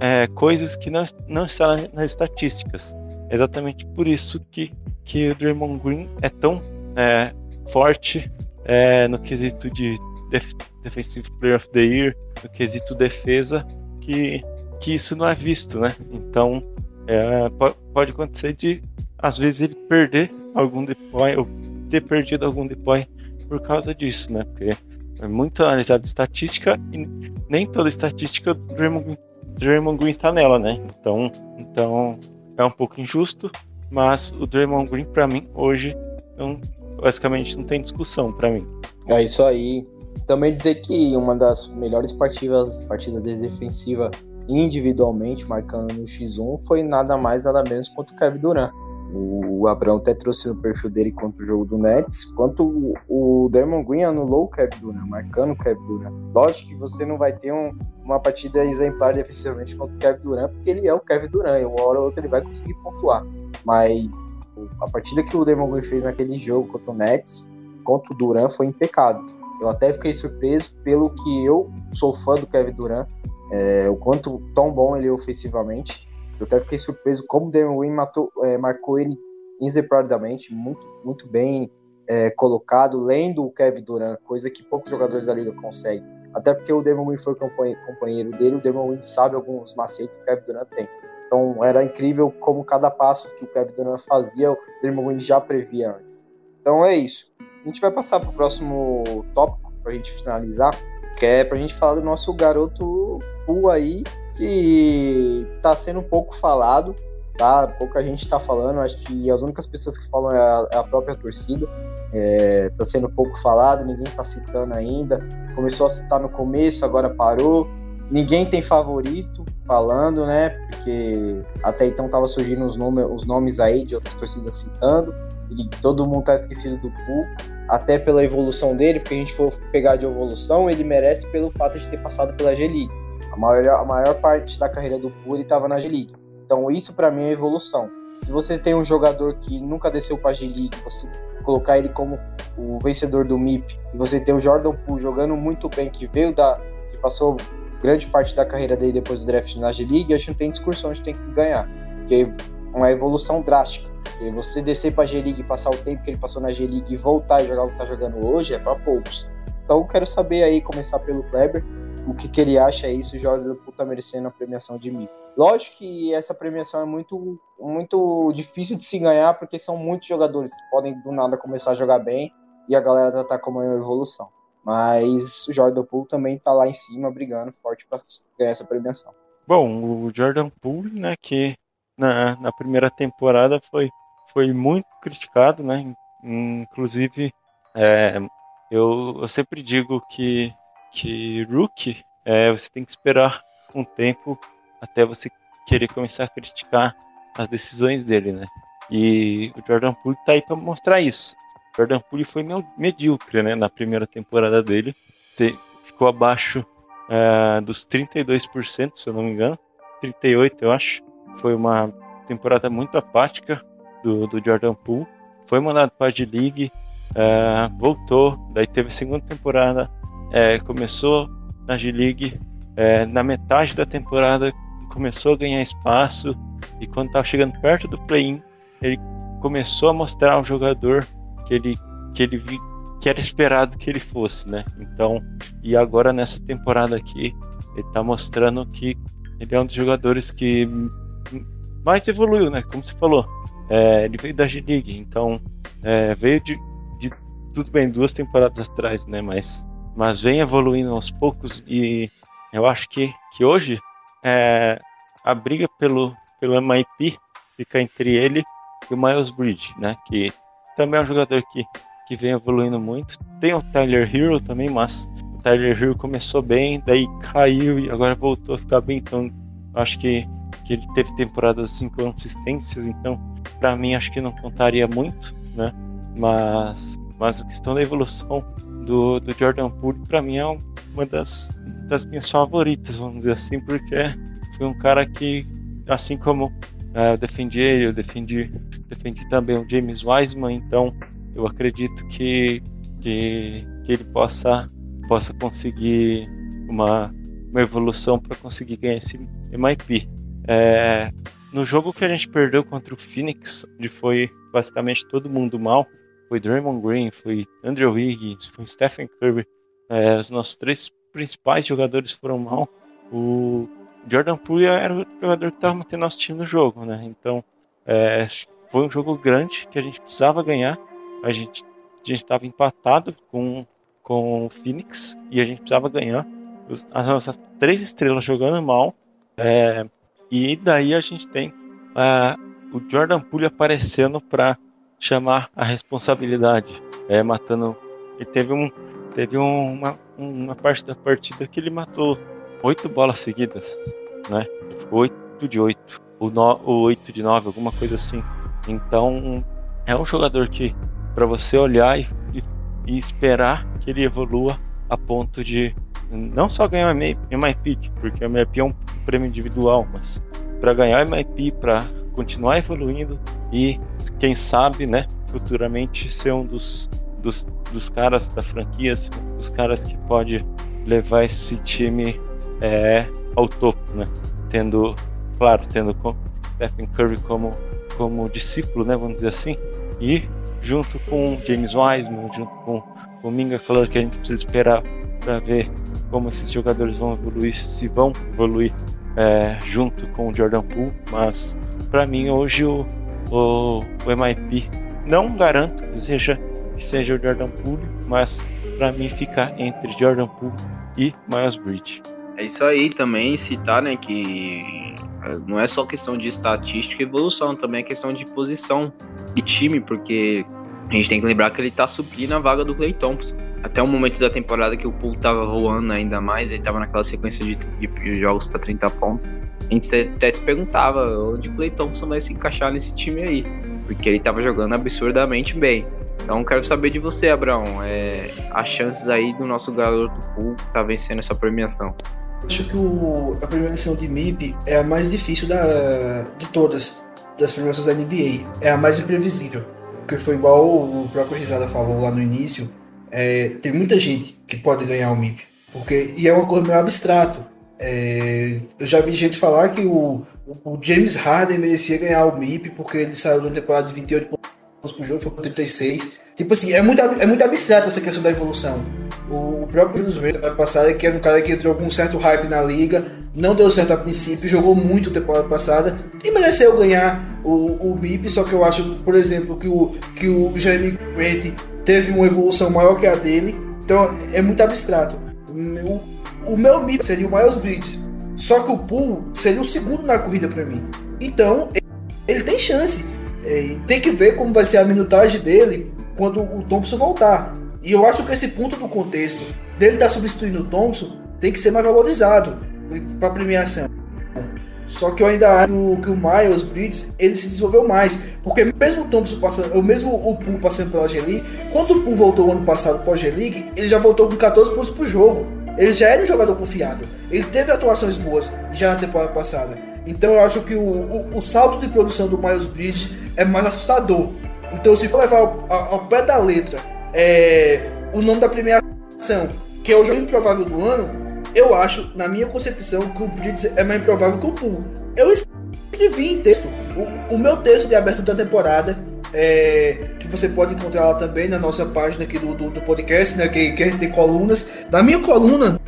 é, coisas que não, não estão nas estatísticas. Exatamente por isso que, que o Draymond Green é tão é, forte é, no quesito de def Defensive Player of the Year, no quesito defesa, que, que isso não é visto, né? Então é, pode acontecer de às vezes ele perder algum deploy ou ter perdido algum deploy por causa disso, né? Porque é muito analisado estatística e nem toda estatística do Draymond, Draymond Green tá nela, né? Então, então é um pouco injusto, mas o Draymond Green para mim hoje não, basicamente não tem discussão para mim. É isso aí. Também dizer que uma das melhores partidas, partidas de defensiva individualmente, marcando no X1, foi nada mais nada menos contra o Kevin Durant. O Abrão até trouxe no perfil dele contra o jogo do Nets, quanto o, o Dermon Green anulou o Kevin Durant, marcando o Kevin Durant. Lógico que você não vai ter um, uma partida exemplar defensivamente contra o Kevin Durant, porque ele é o Kevin Durant, e uma hora ou outra ele vai conseguir pontuar. Mas a partida que o Dermon Green fez naquele jogo contra o Nets, contra o Durant, foi impecável. Eu até fiquei surpreso pelo que eu sou fã do Kevin Durant, é, o quanto tão bom ele é ofensivamente. Eu até fiquei surpreso como o Damon Green matou, é, marcou ele inseparadamente, muito, muito bem é, colocado, lendo o Kevin Durant, coisa que poucos jogadores da liga conseguem. Até porque o Damon Green foi companheiro dele, o Damon Green sabe alguns macetes que o Kevin Durant tem. Então era incrível como cada passo que o Kevin Durant fazia, o Damon Green já previa antes. Então é isso. A gente vai passar para o próximo tópico, para a gente finalizar, que é para a gente falar do nosso garoto Poole aí, que está sendo pouco falado, tá? Pouca gente está falando, acho que as únicas pessoas que falam é a, é a própria torcida. Está é, sendo pouco falado, ninguém está citando ainda. Começou a citar no começo, agora parou. Ninguém tem favorito falando, né? Porque até então tava surgindo os, nome, os nomes aí de outras torcidas citando. E todo mundo tá esquecido do Pool, até pela evolução dele, porque a gente for pegar de evolução, ele merece pelo fato de ter passado pela G-League. A maior, a maior parte da carreira do Poole estava na G-League. Então isso para mim é evolução. Se você tem um jogador que nunca desceu para a G-League, você colocar ele como o vencedor do MIP, e você tem o Jordan Poole jogando muito bem, que veio da. que passou grande parte da carreira dele depois do draft na G-League, acho que não tem discussão de tem que ganhar. Porque é uma evolução drástica. Porque você descer para a G-League passar o tempo que ele passou na G-League e voltar e jogar o que está jogando hoje é para poucos. Então eu quero saber aí, começar pelo Kleber, o que, que ele acha aí se o Poole tá merecendo a premiação de mim. Lógico que essa premiação é muito, muito difícil de se ganhar, porque são muitos jogadores que podem do nada começar a jogar bem e a galera tratar como uma evolução. Mas o Jordan Poole também tá lá em cima, brigando forte para ganhar essa premiação. Bom, o Jordan Poole, né, que na, na primeira temporada foi, foi muito criticado, né, inclusive é, eu, eu sempre digo que que Rookie, é, você tem que esperar um tempo até você querer começar a criticar as decisões dele, né? E o Jordan Poole tá aí para mostrar isso. O Jordan Poole foi medíocre, né? Na primeira temporada dele, ficou abaixo é, dos 32%, se eu não me engano, 38 eu acho. Foi uma temporada muito apática do, do Jordan Poole. Foi mandado para a G-League, é, voltou, daí teve a segunda temporada é, começou na G-League, é, na metade da temporada começou a ganhar espaço e quando estava chegando perto do play-in, ele começou a mostrar ao jogador que ele que ele vi, que era esperado que ele fosse, né? Então, e agora nessa temporada aqui, ele está mostrando que ele é um dos jogadores que mais evoluiu, né? Como você falou, é, ele veio da G-League, então é, veio de, de, tudo bem duas temporadas atrás, né? Mas mas vem evoluindo aos poucos e eu acho que, que hoje é, a briga pelo, pelo MIP fica entre ele e o Miles Bridge, né? Que também é um jogador que, que vem evoluindo muito. Tem o Tyler Hero também, mas o Tyler Hero começou bem, daí caiu e agora voltou a ficar bem. Então acho que, que ele teve temporadas assim com consistências, então para mim acho que não contaria muito, né? Mas, mas a questão da evolução do, do Jordan Poole, para mim é uma das, das minhas favoritas, vamos dizer assim, porque foi um cara que, assim como uh, eu defendi ele, eu defendi, defendi também o James Wiseman, então eu acredito que, que, que ele possa, possa conseguir uma, uma evolução para conseguir ganhar esse MIP. É, no jogo que a gente perdeu contra o Phoenix, onde foi basicamente todo mundo mal, foi Draymond Green, foi Andrew Wiggins, foi Stephen Curry, é, os nossos três principais jogadores foram mal. O Jordan Poole era o jogador que estava mantendo nosso time no jogo, né? Então é, foi um jogo grande que a gente precisava ganhar. A gente a gente estava empatado com com o Phoenix e a gente precisava ganhar. as nossas três estrelas jogando mal. É, e daí a gente tem é, o Jordan Poole aparecendo para chamar a responsabilidade, é, matando. Ele teve um teve uma, uma parte da partida que ele matou oito bolas seguidas, né? Ele ficou oito de oito, ou, no, oito de nove, alguma coisa assim. Então é um jogador que para você olhar e, e, e, esperar que ele evolua a ponto de não só ganhar MIP, porque o MIP é um prêmio individual, mas para ganhar MIP, para continuar evoluindo e quem sabe, né, futuramente ser um dos, dos, dos caras da franquia, dos caras que pode levar esse time é, ao topo, né? Tendo, claro, tendo Stephen Curry como como discípulo, né, vamos dizer assim, e junto com James Wiseman, junto com o Minga, claro que a gente precisa esperar para ver como esses jogadores vão evoluir, se vão evoluir é, junto com o Jordan Poole, mas para mim hoje o, o, o MIP não garanto que seja que seja o Jordan Poole, mas para mim fica entre Jordan Poole e Miles Bridge. É isso aí também citar, né, que é, não é só questão de estatística e evolução, também é questão de posição de time, porque a gente tem que lembrar que ele tá suprindo a vaga do Clay Thompson. Até o momento da temporada que o Poole tava voando ainda mais, ele tava naquela sequência de, de jogos para 30 pontos. A gente até se perguntava onde o Clay Thompson vai se encaixar nesse time aí, porque ele tava jogando absurdamente bem. Então quero saber de você, Abraão, é, as chances aí do nosso garoto Poole tá vencendo essa premiação. Acho que o, a premiação de MIP é a mais difícil da, de todas, das premiações da NBA. É a mais imprevisível. Porque foi igual o próprio Risada falou lá no início. É, tem muita gente que pode ganhar o MIP. Porque, e é uma coisa meio abstrato. É, eu já vi gente falar que o, o, James Harden merecia ganhar o MIP porque ele saiu de uma temporada de 28 pontos por jogo, foi para 36. Tipo assim, é muito, é muito abstrato essa questão da evolução. O, próprio Julius Randle ano passado, que era um cara que entrou com um certo hype na liga, não deu certo a princípio, jogou muito temporada passada e mereceu ganhar o, o MIP, só que eu acho, por exemplo, que o, que o Jeremy Grant teve uma evolução maior que a dele, então é muito abstrato. O, o meu MIP seria o Miles Bridges, só que o Pool seria o segundo na corrida para mim. Então, ele, ele tem chance. É, tem que ver como vai ser a minutagem dele quando o Thompson voltar. E eu acho que esse ponto do contexto dele estar tá substituindo o Thompson tem que ser mais valorizado para premiação. Só que eu ainda acho que o Miles Bridges ele se desenvolveu mais. Porque mesmo o Thompson passando, o mesmo o Poole passando pela G-League, quando o Poole voltou ano passado para a G-League, ele já voltou com 14 pontos por jogo. Ele já era um jogador confiável. Ele teve atuações boas já na temporada passada. Então eu acho que o, o, o salto de produção do Miles Bridges é mais assustador. Então se for levar ao, ao pé da letra é, o nome da premiação, que é o jogo improvável do ano, eu acho, na minha concepção, que o Blitz é mais improvável que o Pool. Eu escrevi em texto. O, o meu texto de abertura da temporada, é, que você pode encontrar lá também na nossa página aqui do, do, do podcast, né? Que, que a gente tem colunas. Na minha coluna,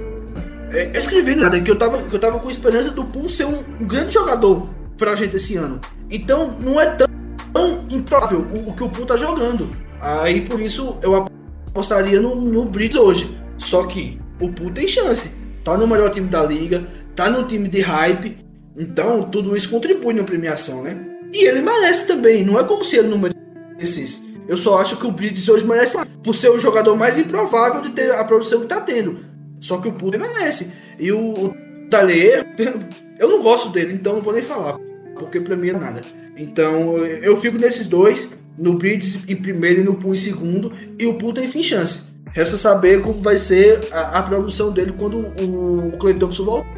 é, eu escrevi nada, que eu tava, que eu tava com esperança do Pool ser um, um grande jogador pra gente esse ano. Então não é tão, tão improvável o, o que o Pool tá jogando. Aí por isso eu apostaria no, no Briggs hoje. Só que o Pool tem chance. Tá no melhor time da liga, tá no time de hype. Então tudo isso contribui na premiação, né? E ele merece também. Não é como se ele não merecesse. Eu só acho que o Briggs hoje merece mais, por ser o jogador mais improvável de ter a produção que tá tendo. Só que o Poole merece. E o, o eu não gosto dele, então não vou nem falar. Porque pra mim é nada. Então eu fico nesses dois no Blitz em primeiro e no Pool em segundo, e o Pool tem sim chance. Resta saber como vai ser a, a produção dele quando o, o Clay Thompson voltar.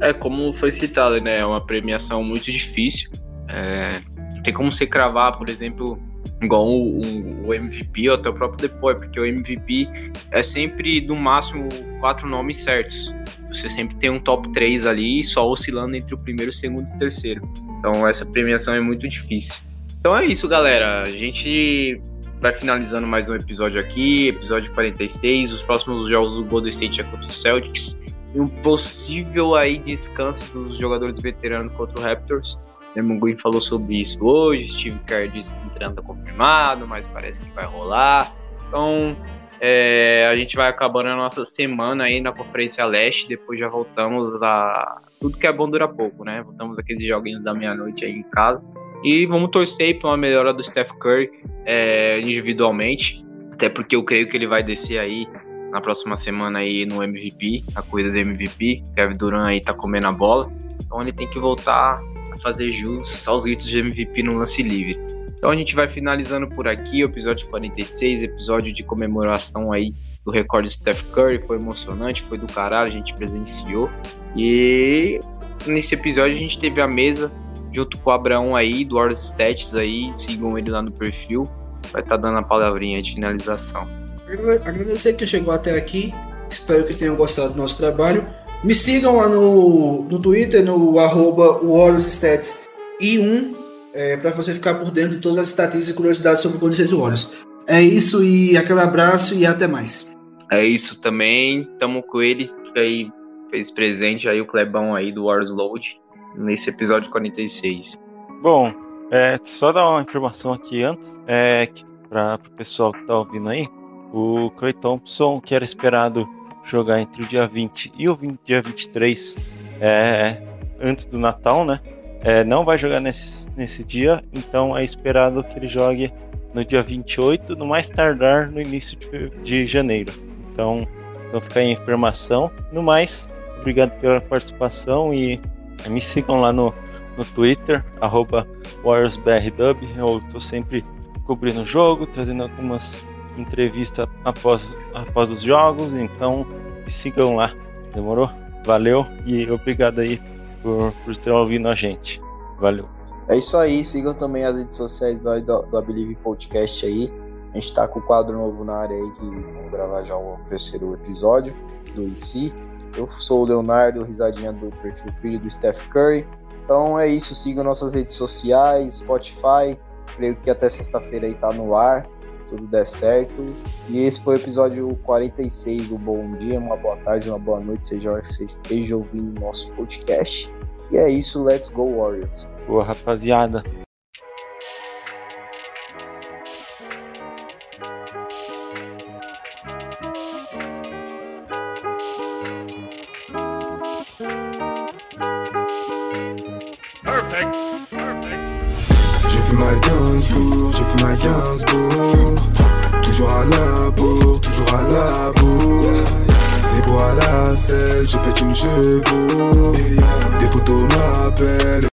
É, como foi citado, né? É uma premiação muito difícil. É, tem como você cravar, por exemplo, igual o, o, o, MVP ou até o próprio Depois, porque o MVP é sempre, no máximo, quatro nomes certos. Você sempre tem um top 3 ali, só oscilando entre o primeiro, o segundo e o terceiro. Então essa premiação é muito difícil. Então é isso, galera. A gente vai finalizando mais um episódio aqui, episódio 46. Os próximos jogos do Golden State é contra o Celtics e um possível aí descanso dos jogadores veteranos contra o Raptors. O Munguin falou sobre isso hoje. Steve Kerr disse que o treino está confirmado, mas parece que vai rolar. Então é, a gente vai acabando a nossa semana aí na Conferência Leste. Depois já voltamos a. Tudo que é bom dura pouco, né? Voltamos aqueles joguinhos da meia-noite aí em casa. E vamos torcer para uma melhora do Steph Curry é, individualmente. Até porque eu creio que ele vai descer aí na próxima semana aí no MVP, a corrida do MVP. Kevin Durant aí tá comendo a bola. Então ele tem que voltar a fazer jus aos gritos de MVP no lance livre. Então a gente vai finalizando por aqui o episódio 46, episódio de comemoração aí do recorde Steph Curry. Foi emocionante, foi do caralho, a gente presenciou. E nesse episódio a gente teve a mesa junto com o Abraão aí, do Wars Stats aí. Sigam ele lá no perfil. Vai estar tá dando a palavrinha de finalização. Agradecer que chegou até aqui. Espero que tenham gostado do nosso trabalho. Me sigam lá no, no Twitter, no arroba I1, é, para você ficar por dentro de todas as estatísticas e curiosidades sobre o Golden State Warriors. É isso e aquele abraço e até mais. É isso também. Tamo com ele, que aí fez presente aí o Clebão aí do Warriors Load nesse episódio 46. Bom, é, só dar uma informação aqui antes, é, para o pessoal que está ouvindo aí. O Clay Thompson, que era esperado jogar entre o dia 20 e o 20, dia 23, é, antes do Natal, né? É, não vai jogar nesse, nesse dia, então é esperado que ele jogue no dia 28, no mais tardar no início de, de janeiro. Então, então fica aí a informação. No mais, obrigado pela participação e me sigam lá no, no Twitter, WarriorsBRDub. Eu estou sempre cobrindo o jogo, trazendo algumas entrevista após, após os jogos, então sigam lá, demorou? Valeu e obrigado aí por, por ter ouvido a gente. Valeu. É isso aí, sigam também as redes sociais do, do, do Believe Podcast aí. A gente tá com o quadro novo na área aí que vamos gravar já o terceiro episódio do IC. Eu sou o Leonardo, risadinha do perfil filho do Steph Curry. Então é isso, sigam nossas redes sociais, Spotify. Creio que até sexta-feira aí tá no ar se tudo der certo. E esse foi o episódio 46. Um bom dia, uma boa tarde, uma boa noite, seja a hora que você esteja ouvindo o nosso podcast. E é isso, let's go Warriors. Boa, rapaziada. Toujours à la bourre, toujours à la bourre. Pour à la selle, je pète une chevaux Des photos m'appellent